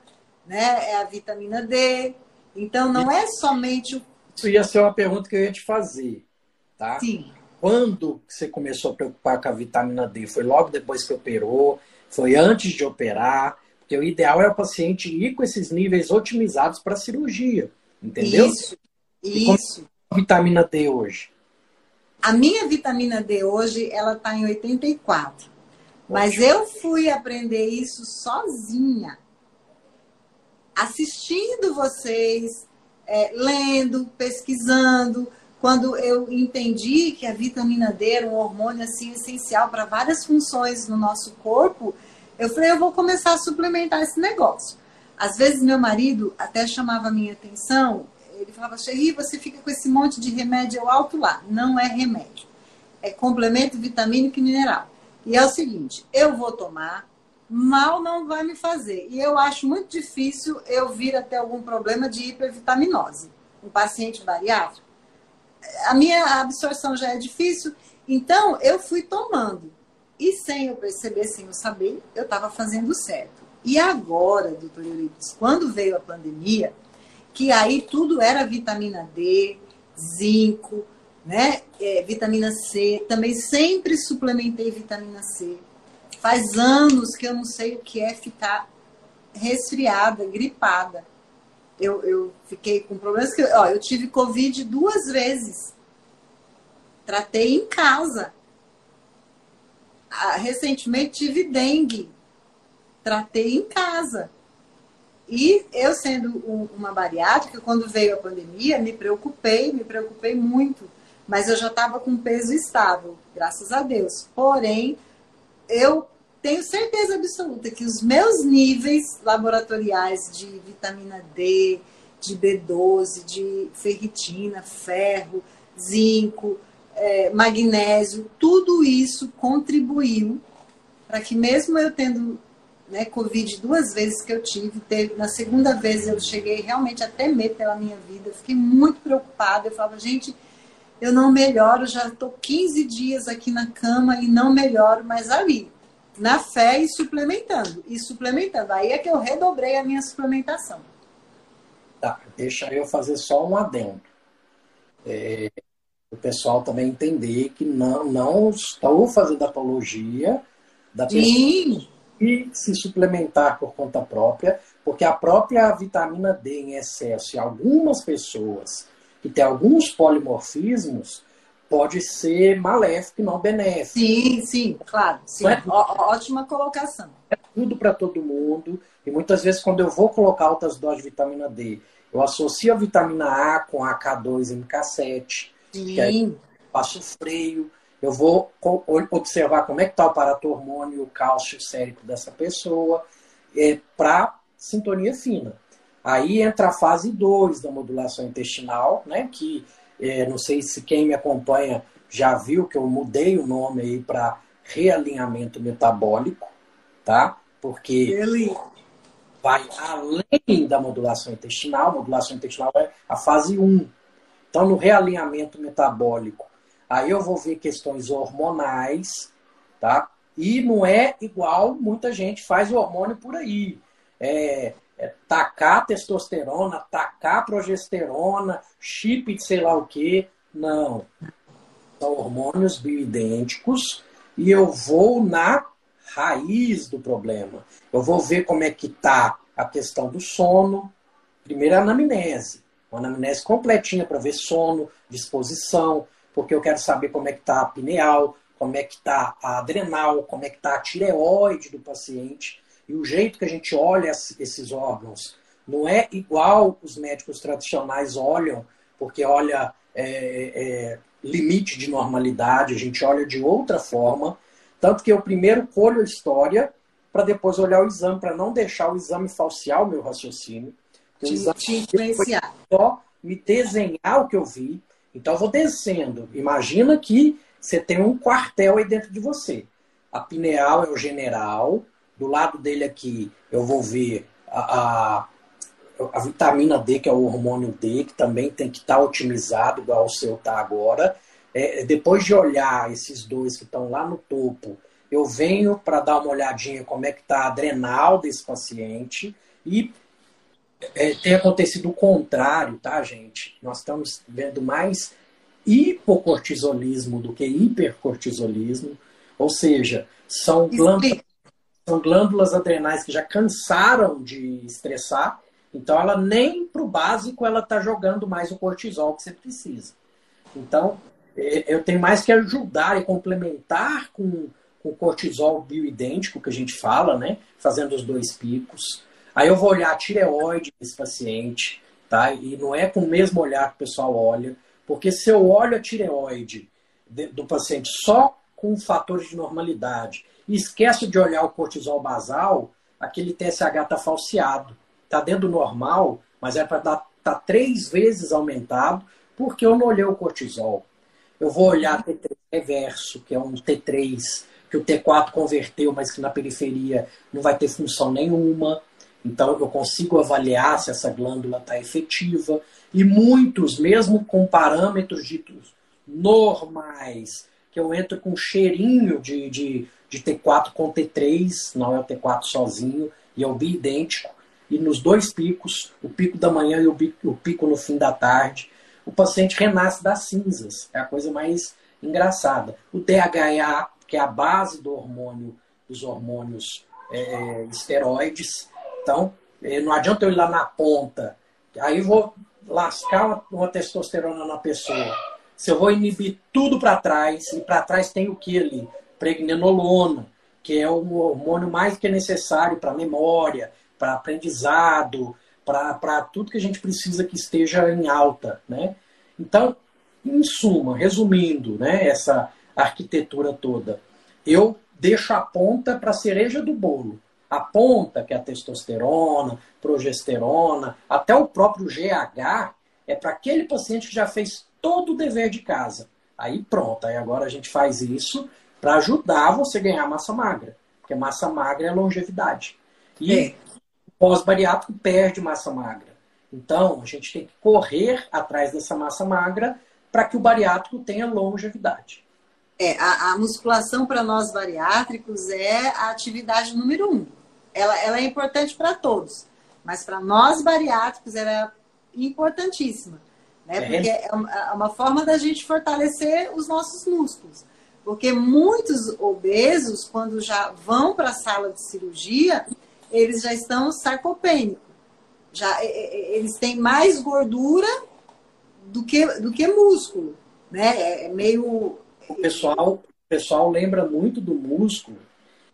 né? É a vitamina D. Então não é somente o. Isso ia ser uma pergunta que eu ia te fazer, tá? Sim. Quando você começou a preocupar com a vitamina D? Foi logo depois que operou? Foi antes de operar? Porque o ideal é o paciente ir com esses níveis otimizados para a cirurgia, entendeu? Isso. E Isso. a vitamina D hoje? A minha vitamina D hoje, ela está em 84. Mas eu fui aprender isso sozinha assistindo vocês, é, lendo, pesquisando. Quando eu entendi que a vitamina D era um hormônio assim essencial para várias funções no nosso corpo, eu falei, eu vou começar a suplementar esse negócio. Às vezes meu marido até chamava a minha atenção, ele falava, Xerri, você fica com esse monte de remédio alto lá. Não é remédio. É complemento vitamínico e mineral. E é o seguinte, eu vou tomar, mal não vai me fazer. E eu acho muito difícil eu vir até algum problema de hipervitaminose. Um paciente bariátrico, a minha absorção já é difícil, então eu fui tomando. E sem eu perceber, sem eu saber, eu estava fazendo certo. E agora, doutor Euripides, quando veio a pandemia, que aí tudo era vitamina D, zinco, né? É, vitamina C, também sempre suplementei vitamina C Faz anos que eu não sei o que é ficar resfriada, gripada. Eu, eu fiquei com problemas que. Ó, eu tive Covid duas vezes. Tratei em casa. Ah, recentemente tive dengue. Tratei em casa. E eu, sendo uma bariátrica, quando veio a pandemia, me preocupei, me preocupei muito. Mas eu já estava com peso estável, graças a Deus. Porém, eu tenho certeza absoluta que os meus níveis laboratoriais de vitamina D, de B12, de ferritina, ferro, zinco, é, magnésio, tudo isso contribuiu para que mesmo eu tendo né, Covid duas vezes que eu tive, teve, na segunda vez eu cheguei realmente a temer pela minha vida, fiquei muito preocupada, eu falava, gente, eu não melhoro, já estou 15 dias aqui na cama e não melhoro, mas ali, na fé e suplementando, e suplementando. Aí é que eu redobrei a minha suplementação. Tá, deixa eu fazer só um adendo. É, o pessoal também entender que não, não estou fazendo apologia da pessoa Sim. e se suplementar por conta própria, porque a própria vitamina D em excesso em algumas pessoas que têm alguns polimorfismos pode ser maléfico e não benéfico. Sim, sim, claro. Sim. É- Ótima colocação. É tudo para todo mundo. E muitas vezes, quando eu vou colocar altas doses de vitamina D, eu associo a vitamina A com a K2 e MK7, Que aí- Sim. faço freio, eu vou observar como é que está o paratormônio, o cálcio sérico dessa pessoa, é, para sintonia fina. Aí entra a fase 2 da modulação intestinal, né, que é, não sei se quem me acompanha já viu que eu mudei o nome aí para realinhamento metabólico, tá? Porque Ele. vai além da modulação intestinal. Modulação intestinal é a fase 1. Então, no realinhamento metabólico, aí eu vou ver questões hormonais, tá? E não é igual muita gente faz o hormônio por aí. É, é tacar testosterona, tacar progesterona, chip de sei lá o quê. Não. São hormônios bioidênticos e eu vou na raiz do problema. Eu vou ver como é que está a questão do sono. Primeiro a anamnese. Uma anamnese completinha para ver sono, disposição, porque eu quero saber como é que está a pineal, como é que está a adrenal, como é que está a tireoide do paciente. E o jeito que a gente olha esses órgãos não é igual os médicos tradicionais olham, porque olha é, é, limite de normalidade, a gente olha de outra forma. Tanto que eu primeiro colho a história para depois olhar o exame, para não deixar o exame falsear o meu raciocínio. O Te, exame te influenciar. só me desenhar o que eu vi. Então eu vou descendo. Imagina que você tem um quartel aí dentro de você. A pineal é o general. Do lado dele aqui eu vou ver a, a, a vitamina D, que é o hormônio D, que também tem que estar otimizado, igual o seu está agora. É, depois de olhar esses dois que estão lá no topo, eu venho para dar uma olhadinha como é que está a adrenal desse paciente e é, tem acontecido o contrário, tá, gente? Nós estamos vendo mais hipocortisolismo do que hipercortisolismo, ou seja, são glândulas, são glândulas adrenais que já cansaram de estressar, então ela nem para o básico ela está jogando mais o cortisol que você precisa. Então, eu tenho mais que ajudar e complementar com, com o cortisol bioidêntico que a gente fala, né? Fazendo os dois picos. Aí eu vou olhar a tireoide desse paciente, tá? E não é com o mesmo olhar que o pessoal olha, porque se eu olho a tireoide do paciente só com fatores de normalidade e esqueço de olhar o cortisol basal, aquele TSH está falseado. Está dentro do normal, mas é para estar tá três vezes aumentado, porque eu não olhei o cortisol. Eu vou olhar T3 reverso, que é um T3 que o T4 converteu, mas que na periferia não vai ter função nenhuma. Então eu consigo avaliar se essa glândula está efetiva. E muitos, mesmo com parâmetros ditos normais, que eu entro com cheirinho de, de, de T4 com T3, não é o T4 sozinho, e é o biidêntico. E nos dois picos, o pico da manhã e o pico, o pico no fim da tarde, o paciente renasce das cinzas. É a coisa mais engraçada. O DHA, que é a base do hormônio, dos hormônios é, esteroides. Então, não adianta eu ir lá na ponta. Aí vou lascar uma testosterona na pessoa. Se eu vou inibir tudo para trás, e para trás tem o que ali? Pregnenolona, que é o hormônio mais que é necessário para memória, para aprendizado, para tudo que a gente precisa que esteja em alta. Né? Então, em suma, resumindo né, essa arquitetura toda, eu deixo a ponta para a cereja do bolo. A ponta, que é a testosterona, progesterona, até o próprio GH, é para aquele paciente que já fez todo o dever de casa. Aí pronto, aí agora a gente faz isso para ajudar você a ganhar massa magra. Porque massa magra é longevidade. E é. pós-bariátrico perde massa magra. Então, a gente tem que correr atrás dessa massa magra para que o bariátrico tenha longevidade. É, a, a musculação para nós bariátricos é a atividade número um. Ela, ela é importante para todos, mas para nós bariátricos ela é importantíssima. Né? É. Porque é uma forma da gente fortalecer os nossos músculos. Porque muitos obesos, quando já vão para a sala de cirurgia, eles já estão sarcopênicos. Já, eles têm mais gordura do que, do que músculo. Né? É meio. O pessoal, o pessoal lembra muito do músculo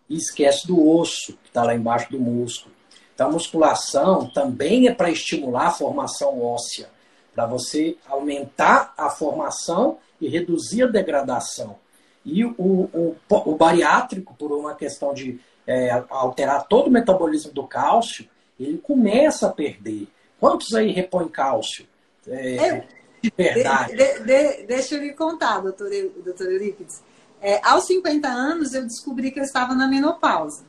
e esquece do osso que está lá embaixo do músculo. Então, a musculação também é para estimular a formação óssea, para você aumentar a formação e reduzir a degradação. E o, o, o bariátrico, por uma questão de é, alterar todo o metabolismo do cálcio, ele começa a perder. Quantos aí repõem cálcio? É, é, verdade. De, de, de, deixa eu lhe contar, doutor, doutor Eurípides. É, aos 50 anos, eu descobri que eu estava na menopausa.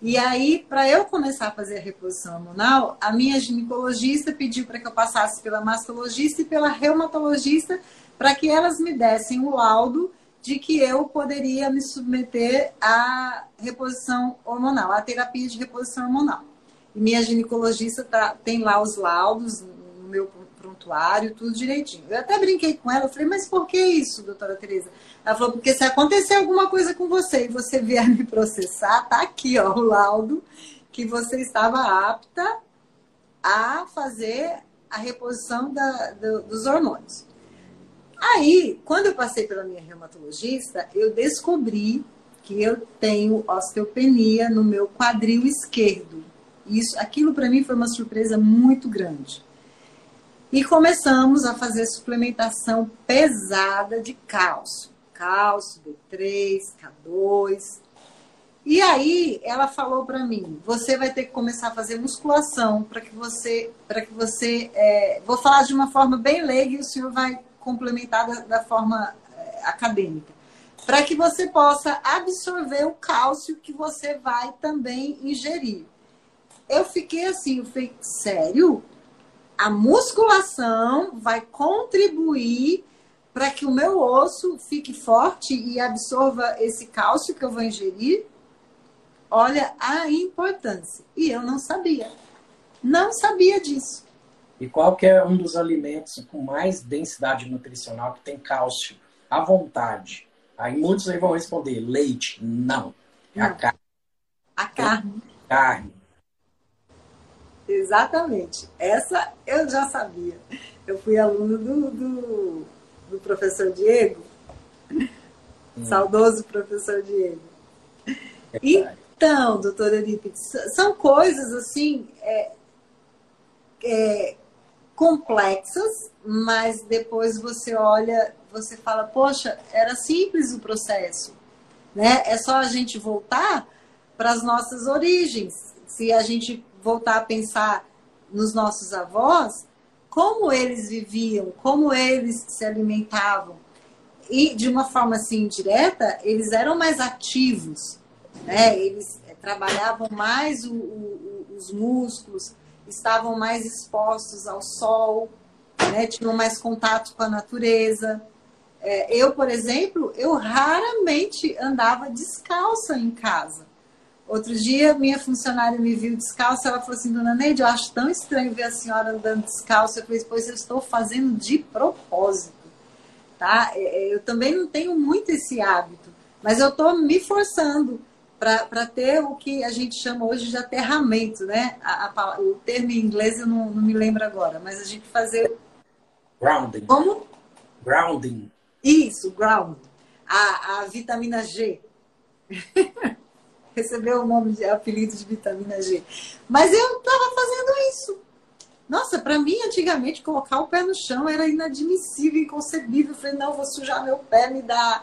E aí, para eu começar a fazer a reposição hormonal, a minha ginecologista pediu para que eu passasse pela mastologista e pela reumatologista para que elas me dessem o laudo de que eu poderia me submeter à reposição hormonal, à terapia de reposição hormonal. E minha ginecologista tá, tem lá os laudos no meu prontuário, tudo direitinho. Eu até brinquei com ela, falei, mas por que isso, doutora Tereza? Ela falou, porque se acontecer alguma coisa com você e você vier me processar, tá aqui, ó, o laudo que você estava apta a fazer a reposição da, do, dos hormônios. Aí, quando eu passei pela minha reumatologista, eu descobri que eu tenho osteopenia no meu quadril esquerdo. Isso, aquilo para mim foi uma surpresa muito grande. E começamos a fazer suplementação pesada de cálcio. Cálcio, D3, K2. E aí ela falou para mim: você vai ter que começar a fazer musculação para que você, para que você, é... vou falar de uma forma bem leiga e o senhor vai complementar da, da forma é, acadêmica, para que você possa absorver o cálcio que você vai também ingerir. Eu fiquei assim, eu falei, sério? A musculação vai contribuir para que o meu osso fique forte e absorva esse cálcio que eu vou ingerir. Olha a importância. E eu não sabia. Não sabia disso. E qual que é um dos alimentos com mais densidade nutricional que tem cálcio? À vontade. Aí muitos aí vão responder, leite. Não. É não. a carne. A carne. Carne. Exatamente. Essa eu já sabia. Eu fui aluno do, do, do professor Diego, hum. saudoso professor Diego. É então, doutora Eurípides, são coisas assim é, é, complexas, mas depois você olha, você fala, poxa, era simples o processo. Né? É só a gente voltar para as nossas origens. Se a gente voltar a pensar nos nossos avós, como eles viviam, como eles se alimentavam. E de uma forma assim indireta, eles eram mais ativos, né? Eles eh, trabalhavam mais o, o, os músculos, estavam mais expostos ao sol, né? tinham mais contato com a natureza. É, eu, por exemplo, eu raramente andava descalça em casa. Outro dia, minha funcionária me viu descalça, ela falou assim, dona Neide, eu acho tão estranho ver a senhora andando descalça. Eu falei, pois eu estou fazendo de propósito, tá? É, é, eu também não tenho muito esse hábito, mas eu estou me forçando para ter o que a gente chama hoje de aterramento, né? A, a, o termo em inglês eu não, não, me lembro agora, mas a gente fazer... Grounding. Como? Grounding. Isso, ground. A, a vitamina G. recebeu o nome de apelido de vitamina G. Mas eu estava fazendo isso. Nossa, para mim, antigamente, colocar o pé no chão era inadmissível, inconcebível. Eu falei, não, vou sujar meu pé, me dá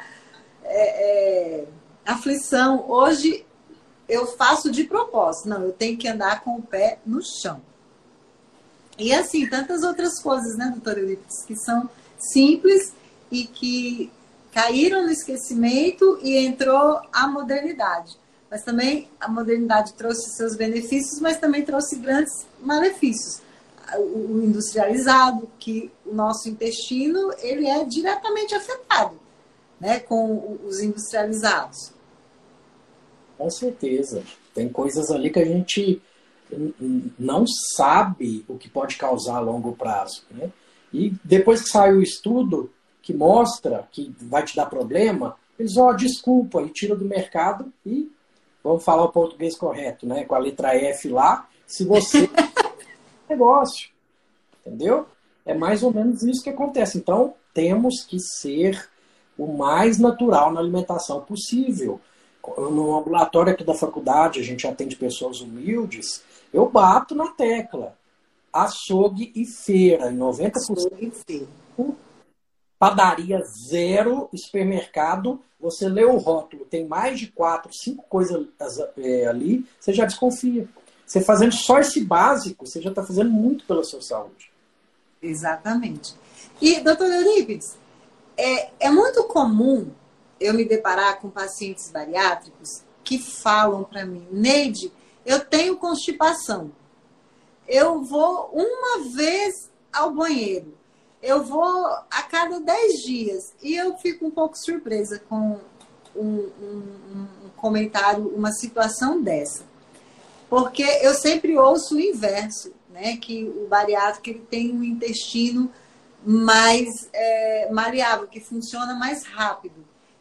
é, é, aflição. Hoje, eu faço de propósito. Não, eu tenho que andar com o pé no chão. E assim, tantas outras coisas, né, doutora Eurípides, que são simples e que caíram no esquecimento e entrou a modernidade. Mas também a modernidade trouxe seus benefícios, mas também trouxe grandes malefícios. O industrializado, que o nosso intestino ele é diretamente afetado né, com os industrializados. Com certeza. Tem coisas ali que a gente não sabe o que pode causar a longo prazo. Né? E depois que saiu o estudo que mostra que vai te dar problema, eles, ó, oh, desculpa, e tira do mercado e vamos falar o português correto, né? Com a letra F lá, se você negócio. Entendeu? É mais ou menos isso que acontece. Então, temos que ser o mais natural na alimentação possível. No ambulatório aqui da faculdade, a gente atende pessoas humildes, eu bato na tecla. Açougue e feira, em 90%. Padaria zero, supermercado, você lê o rótulo, tem mais de quatro, cinco coisas é, ali, você já desconfia. Você fazendo só esse básico, você já está fazendo muito pela sua saúde. Exatamente. E, doutor Eurípides, é, é muito comum eu me deparar com pacientes bariátricos que falam para mim, Neide, eu tenho constipação. Eu vou uma vez ao banheiro. Eu vou a cada 10 dias. E eu fico um pouco surpresa com um, um, um comentário, uma situação dessa. Porque eu sempre ouço o inverso, né? Que o bariátrico ele tem um intestino mais é, maleável, que funciona mais rápido.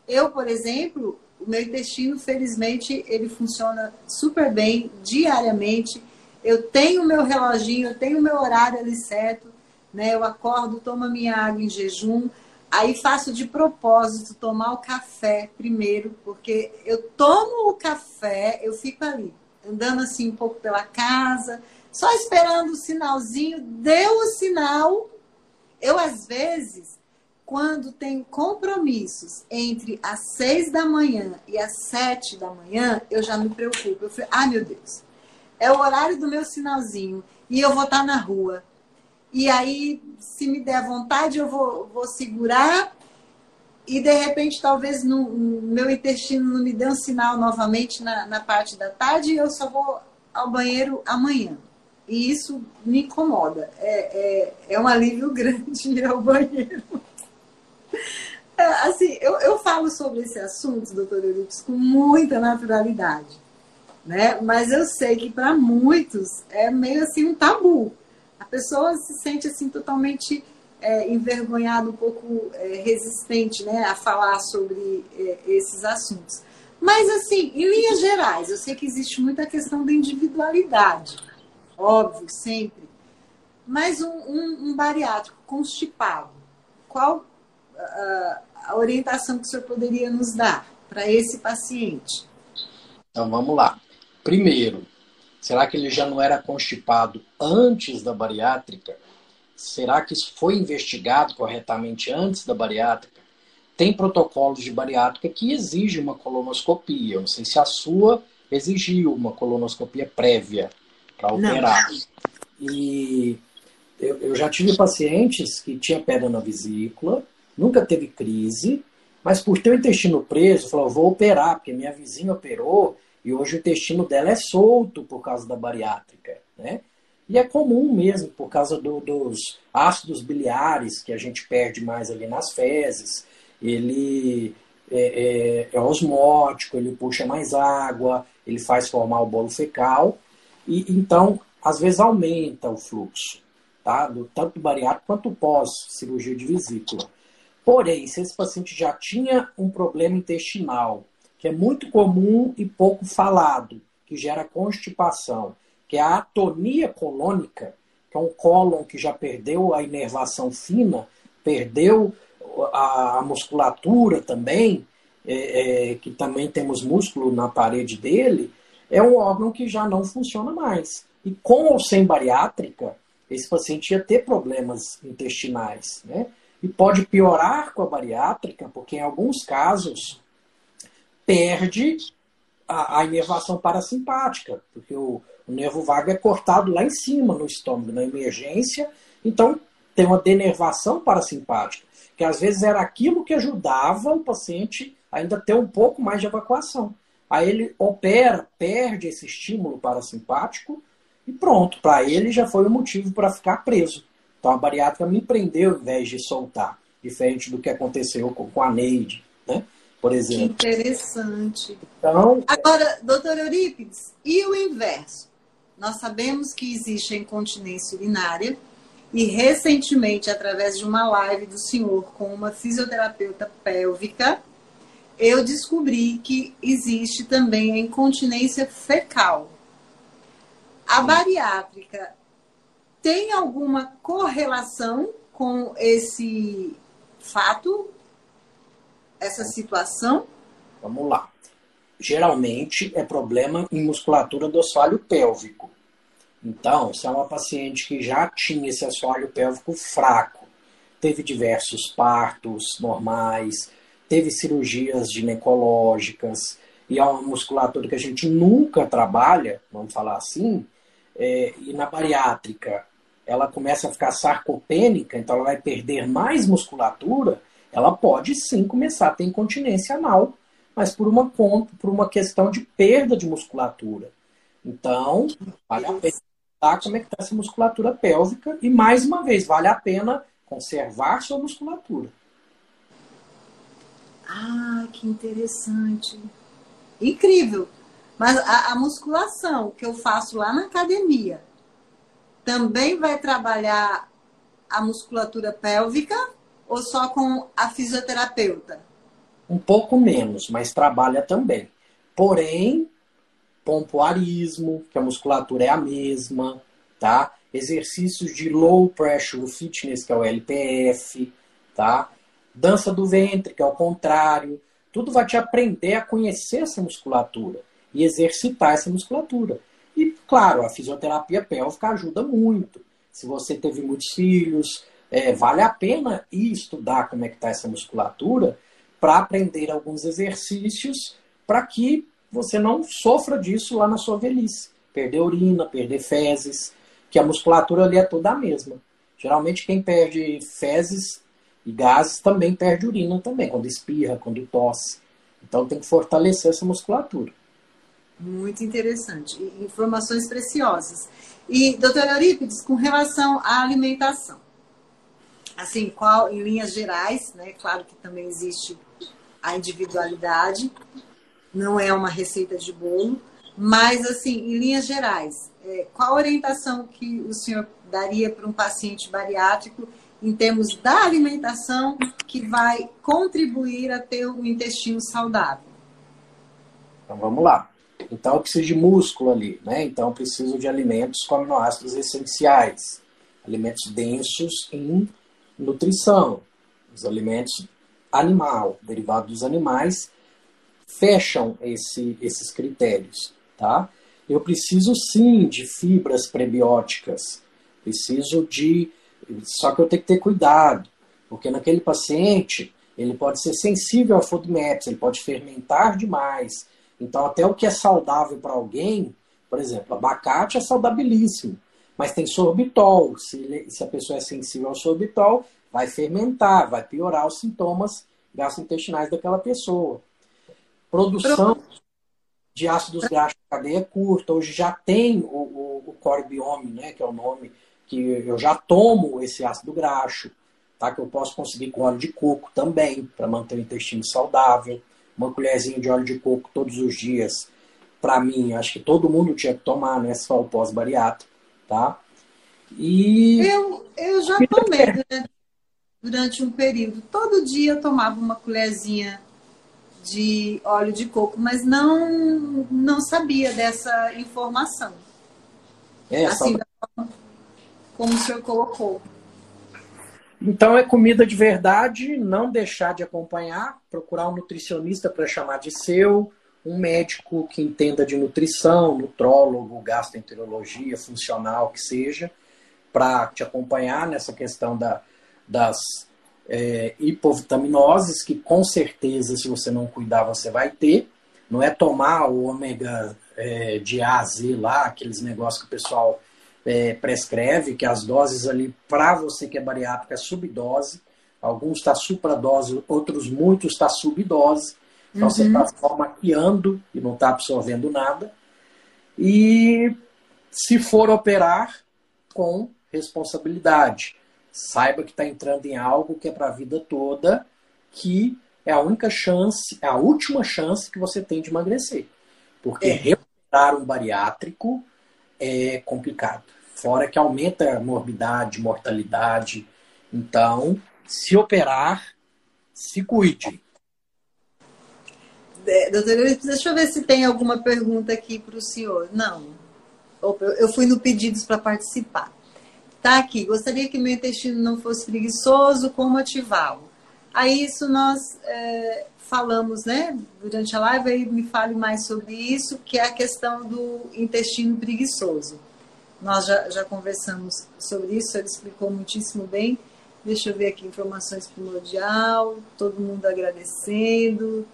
Eu, por exemplo, o meu intestino, felizmente, ele funciona super bem diariamente. Eu tenho o meu reloginho, eu tenho o meu horário ali certo, né? Eu acordo, tomo a minha água em jejum, aí faço de propósito tomar o café primeiro, porque eu tomo o café, eu fico ali, andando assim um pouco pela casa, só esperando o sinalzinho, deu o sinal, eu, às vezes, quando tenho compromissos entre as seis da manhã e as sete da manhã, eu já me preocupo. Eu falei, ah, meu Deus, é o horário do meu sinalzinho e eu vou estar na rua. E aí, se me der vontade, eu vou, vou segurar e de repente talvez no, no, meu intestino não me dê um sinal novamente na, na parte da tarde e eu só vou ao banheiro amanhã. E isso me incomoda. É, é, é um alívio grande ir ao banheiro. É, assim, eu, eu falo sobre esse assunto, doutor Euripides, com muita naturalidade. Né? Mas eu sei que para muitos é meio assim um tabu. Pessoa se sente assim totalmente é, envergonhada, um pouco é, resistente né, a falar sobre é, esses assuntos. Mas assim, em linhas gerais, eu sei que existe muita questão da individualidade óbvio, sempre. Mas um, um, um bariátrico constipado, qual a, a orientação que o senhor poderia nos dar para esse paciente? Então vamos lá. Primeiro, será que ele já não era constipado antes da bariátrica? Será que isso foi investigado corretamente antes da bariátrica? Tem protocolos de bariátrica que exigem uma colonoscopia. Eu não sei se a sua exigiu uma colonoscopia prévia para operar. E eu, eu, já tive pacientes que tinha pedra na vesícula, nunca teve crise, mas por ter o intestino preso, falou, vou operar, porque minha vizinha operou e hoje o intestino dela é solto por causa da bariátrica, né? E é comum mesmo, por causa do, dos ácidos biliares que a gente perde mais ali nas fezes. Ele é, é, é osmótico, ele puxa mais água, ele faz formar o bolo fecal. E então, às vezes aumenta o fluxo, tá? Do, tanto bariátrico quanto pós cirurgia de vesícula. Porém, se esse paciente já tinha um problema intestinal, que é muito comum e pouco falado, que gera constipação, que é a atonia colônica, que é um cólon que já perdeu a inervação fina, perdeu a musculatura também, é, é, que também temos músculo na parede dele, é um órgão que já não funciona mais. E com ou sem bariátrica, esse paciente ia ter problemas intestinais, né? E pode piorar com a bariátrica, porque em alguns casos perde a, a inervação parasimpática, porque o, o nervo vago é cortado lá em cima no estômago, na emergência, então tem uma denervação parasimpática, que às vezes era aquilo que ajudava o paciente ainda ter um pouco mais de evacuação. Aí ele opera, perde esse estímulo parasimpático e pronto, para ele já foi o motivo para ficar preso. Então a bariátrica me prendeu ao invés de soltar, diferente do que aconteceu com a Neide, né? Por exemplo. Que interessante. Então, Agora, doutor Eurípides, e o inverso? Nós sabemos que existe a incontinência urinária E recentemente, através de uma live do senhor com uma fisioterapeuta pélvica, eu descobri que existe também a incontinência fecal. A bariátrica tem alguma correlação com esse fato, essa situação? Vamos lá. Geralmente é problema em musculatura do assoalho pélvico. Então, se é uma paciente que já tinha esse assoalho pélvico fraco, teve diversos partos normais, teve cirurgias ginecológicas, e é uma musculatura que a gente nunca trabalha, vamos falar assim, é, e na bariátrica ela começa a ficar sarcopênica, então ela vai perder mais musculatura, ela pode sim começar a ter incontinência anal, mas por uma, por uma questão de perda de musculatura. Então, vale a pena como é que está essa musculatura pélvica e, mais uma vez, vale a pena conservar sua musculatura. Ah, que interessante. Incrível. Mas a, a musculação que eu faço lá na academia também vai trabalhar a musculatura pélvica ou só com a fisioterapeuta? Um pouco menos, mas trabalha também. Porém, pompoarismo, que a musculatura é a mesma, tá? Exercícios de low pressure fitness, que é o LPF, tá? Dança do ventre, que é o contrário. Tudo vai te aprender a conhecer essa musculatura e exercitar essa musculatura. E, claro, a fisioterapia pélvica ajuda muito. Se você teve muitos filhos, é, vale a pena ir estudar como é que está essa musculatura para aprender alguns exercícios para que você não sofra disso lá na sua velhice. Perder urina, perder fezes, que a musculatura ali é toda a mesma. Geralmente quem perde fezes e gases também perde urina também, quando espirra, quando tosse. Então tem que fortalecer essa musculatura. Muito interessante. Informações preciosas. E, doutora Eurípides, com relação à alimentação, assim, qual, em linhas gerais, né? Claro que também existe a individualidade, não é uma receita de bolo, mas, assim, em linhas gerais, é, qual a orientação que o senhor daria para um paciente bariátrico em termos da alimentação que vai contribuir a ter um intestino saudável? Então, vamos lá. Então, eu preciso de músculo ali, né? Então, eu preciso de alimentos com aminoácidos essenciais, alimentos densos em nutrição, os alimentos animal, derivados dos animais, fecham esse, esses critérios, tá? Eu preciso sim de fibras prebióticas, preciso de. Só que eu tenho que ter cuidado, porque naquele paciente ele pode ser sensível ao FODMAPs, ele pode fermentar demais. Então, até o que é saudável para alguém, por exemplo, abacate é saudabilíssimo, mas tem sorbitol. Se, se a pessoa é sensível ao sorbitol, vai fermentar, vai piorar os sintomas gastrointestinais daquela pessoa. Produção de ácidos graxos de cadeia curta. Hoje já tem o, o, o core biome, né, que é o nome que eu já tomo esse ácido graxo, tá? que eu posso conseguir com óleo de coco também, para manter o intestino saudável. Uma colherzinha de óleo de coco todos os dias, para mim, acho que todo mundo tinha que tomar, né? Só o pós-bariátrico, tá? E... Eu, eu já tomei durante, durante um período. Todo dia eu tomava uma colherzinha de óleo de coco, mas não não sabia dessa informação. É, assim, só... como o senhor colocou. Então é comida de verdade, não deixar de acompanhar, procurar um nutricionista para chamar de seu, um médico que entenda de nutrição, nutrólogo, gastroenterologia, funcional, que seja, para te acompanhar nessa questão da, das é, hipovitaminoses, que com certeza, se você não cuidar, você vai ter. Não é tomar o ômega é, de A a Z lá, aqueles negócios que o pessoal é, prescreve, que as doses ali, para você que é bariátrico, é subdose. Alguns está supradose, outros muitos está subdose. Então uhum. você está só maquiando e não está absorvendo nada. E se for operar, com responsabilidade saiba que está entrando em algo que é para a vida toda, que é a única chance, é a última chance que você tem de emagrecer. Porque é. recuperar um bariátrico é complicado. Fora que aumenta a morbidade, mortalidade. Então, se operar, se cuide. É, doutor deixa eu ver se tem alguma pergunta aqui para o senhor. Não. Eu fui no pedidos para participar. Tá aqui. Gostaria que meu intestino não fosse preguiçoso, como ativá-lo? Aí isso nós é, falamos, né, durante a live, aí me fale mais sobre isso, que é a questão do intestino preguiçoso. Nós já, já conversamos sobre isso, ele explicou muitíssimo bem. Deixa eu ver aqui, informações primordial, todo mundo agradecendo,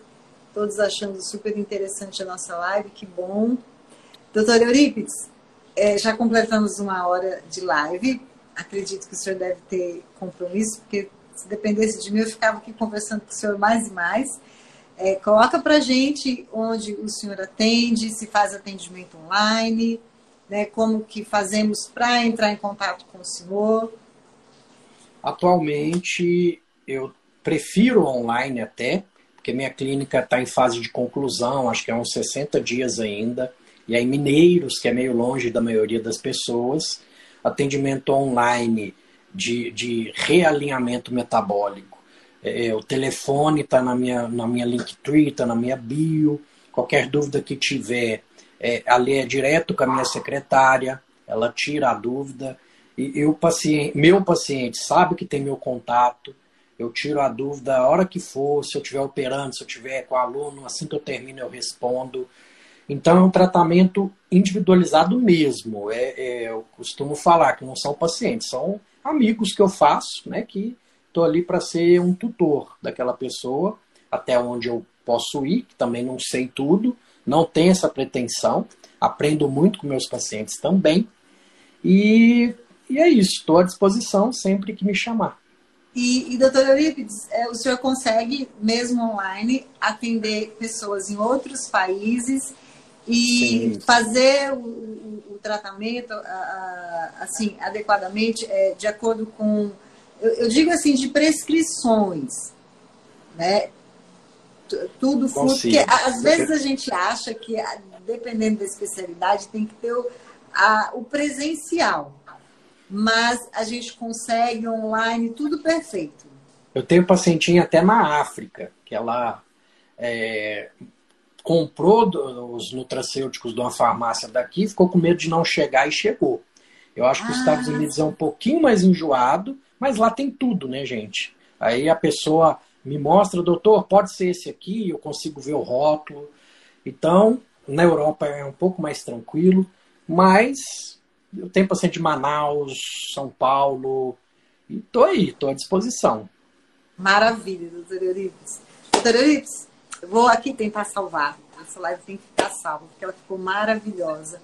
todos achando super interessante a nossa live, que bom. Doutor Eurípides, é, já completamos uma hora de live, acredito que o senhor deve ter compromisso, porque se dependesse de mim, eu ficava aqui conversando com o senhor mais e mais. É, coloca para gente onde o senhor atende, se faz atendimento online, né, como que fazemos para entrar em contato com o senhor. Atualmente, eu prefiro online até, porque minha clínica está em fase de conclusão, acho que é uns 60 dias ainda. E aí, Mineiros, que é meio longe da maioria das pessoas, atendimento online de, de realinhamento metabólico. É, é o telefone está na minha, na minha Linktree, está na minha bio. Qualquer dúvida que tiver, é, ali é direto com a minha secretária, ela tira a dúvida. E, e o paciente, meu paciente sabe que tem meu contato, eu tiro a dúvida a hora que for, se eu estiver operando, se eu estiver com o aluno, assim que eu termino eu respondo. Então é um tratamento individualizado mesmo. É, é, eu costumo falar que não são pacientes, são amigos que eu faço, né, que estou ali para ser um tutor daquela pessoa, até onde eu posso ir, que também não sei tudo, não tenho essa pretensão, aprendo muito com meus pacientes também, e, e é isso, estou à disposição sempre que me chamar. E, e doutor Eurípides, é, o senhor consegue, mesmo online, atender pessoas em outros países e Sim. fazer o, o, o tratamento a, a, assim adequadamente é, de acordo com eu, eu, digo assim de prescrições né? Tudo porque às vezes a gente acha que dependendo da especialidade tem que ter o, a, o presencial mas a gente consegue online tudo perfeito eu tenho pacientinha até na África que ela é, comprou os nutracêuticos de uma farmácia daqui, ficou com medo de não chegar e chegou. Eu acho que ah. os Estados Unidos é um pouquinho mais enjoado, mas lá tem tudo, né, gente? Aí a pessoa me mostra, doutor, pode ser esse aqui, eu consigo ver o rótulo. Então, na Europa é um pouco mais tranquilo, mas eu tenho paciente de Manaus, São Paulo, e tô aí, tô à disposição. Maravilha, doutor Euripides. Doutor Euripides, vou aqui tentar salvar. Essa live tem que ficar salva, porque ela ficou maravilhosa.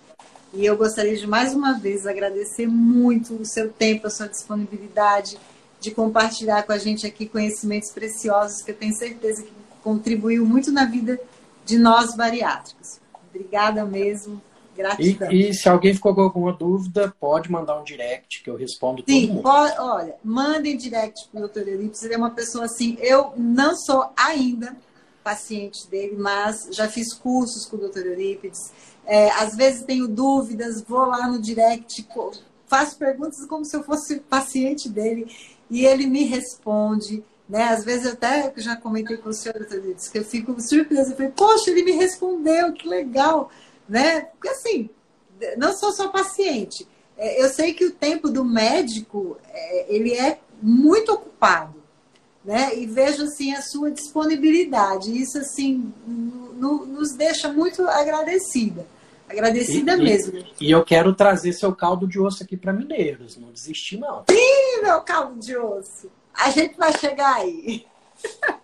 E eu gostaria de mais uma vez agradecer muito o seu tempo, a sua disponibilidade de compartilhar com a gente aqui conhecimentos preciosos que eu tenho certeza que contribuiu muito na vida de nós bariátricos. Obrigada mesmo. Gratidão. E, e, se alguém ficou com alguma dúvida, pode mandar um direct que eu respondo todo Sim, mundo. Pode, olha, mandem direct para o Dr. Elipes. Ele é uma pessoa assim, eu não sou ainda paciente dele, mas já fiz cursos com o Dr. Eurípides. É, às vezes tenho dúvidas, vou lá no direct, faço perguntas como se eu fosse paciente dele e ele me responde. Né? Às vezes eu até já comentei com o senhor, doutor Eurípides, que eu fico surpresa. Eu falei, poxa, ele me respondeu, que legal. Né? Porque assim, não sou só paciente. É, eu sei que o tempo do médico é, ele é muito ocupado né? E vejo assim a sua disponibilidade. Isso assim no, nos deixa muito agradecida. Agradecida e, mesmo. E, e, eu quero trazer seu caldo de osso aqui para Mineiros, não desistir não. Sim, meu caldo de osso. A gente vai chegar aí.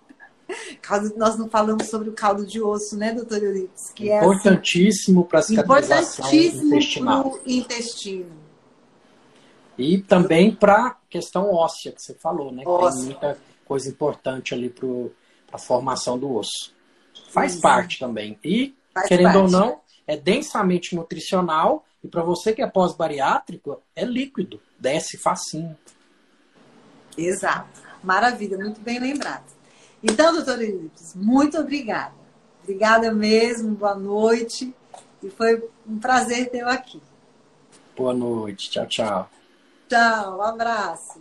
Nós não falamos sobre o caldo de osso, né, doutor Euripides? Que importantíssimo é, assim, para a cicatrização importantíssimo intestinal. intestino. E também para questão óssea que você falou, né? Óssea. tem muita coisa importante ali para a formação do osso. Faz parte também. E, Faz querendo parte. ou não, é densamente nutricional e para você que é pós-bariátrico, é líquido, desce facinho. Exato. Maravilha, muito bem lembrado. Então, doutora Elips, muito obrigada. Obrigada mesmo, boa noite. E foi um prazer tê-lo aqui. Boa noite. Tchau, tchau. Tchau, um abraço.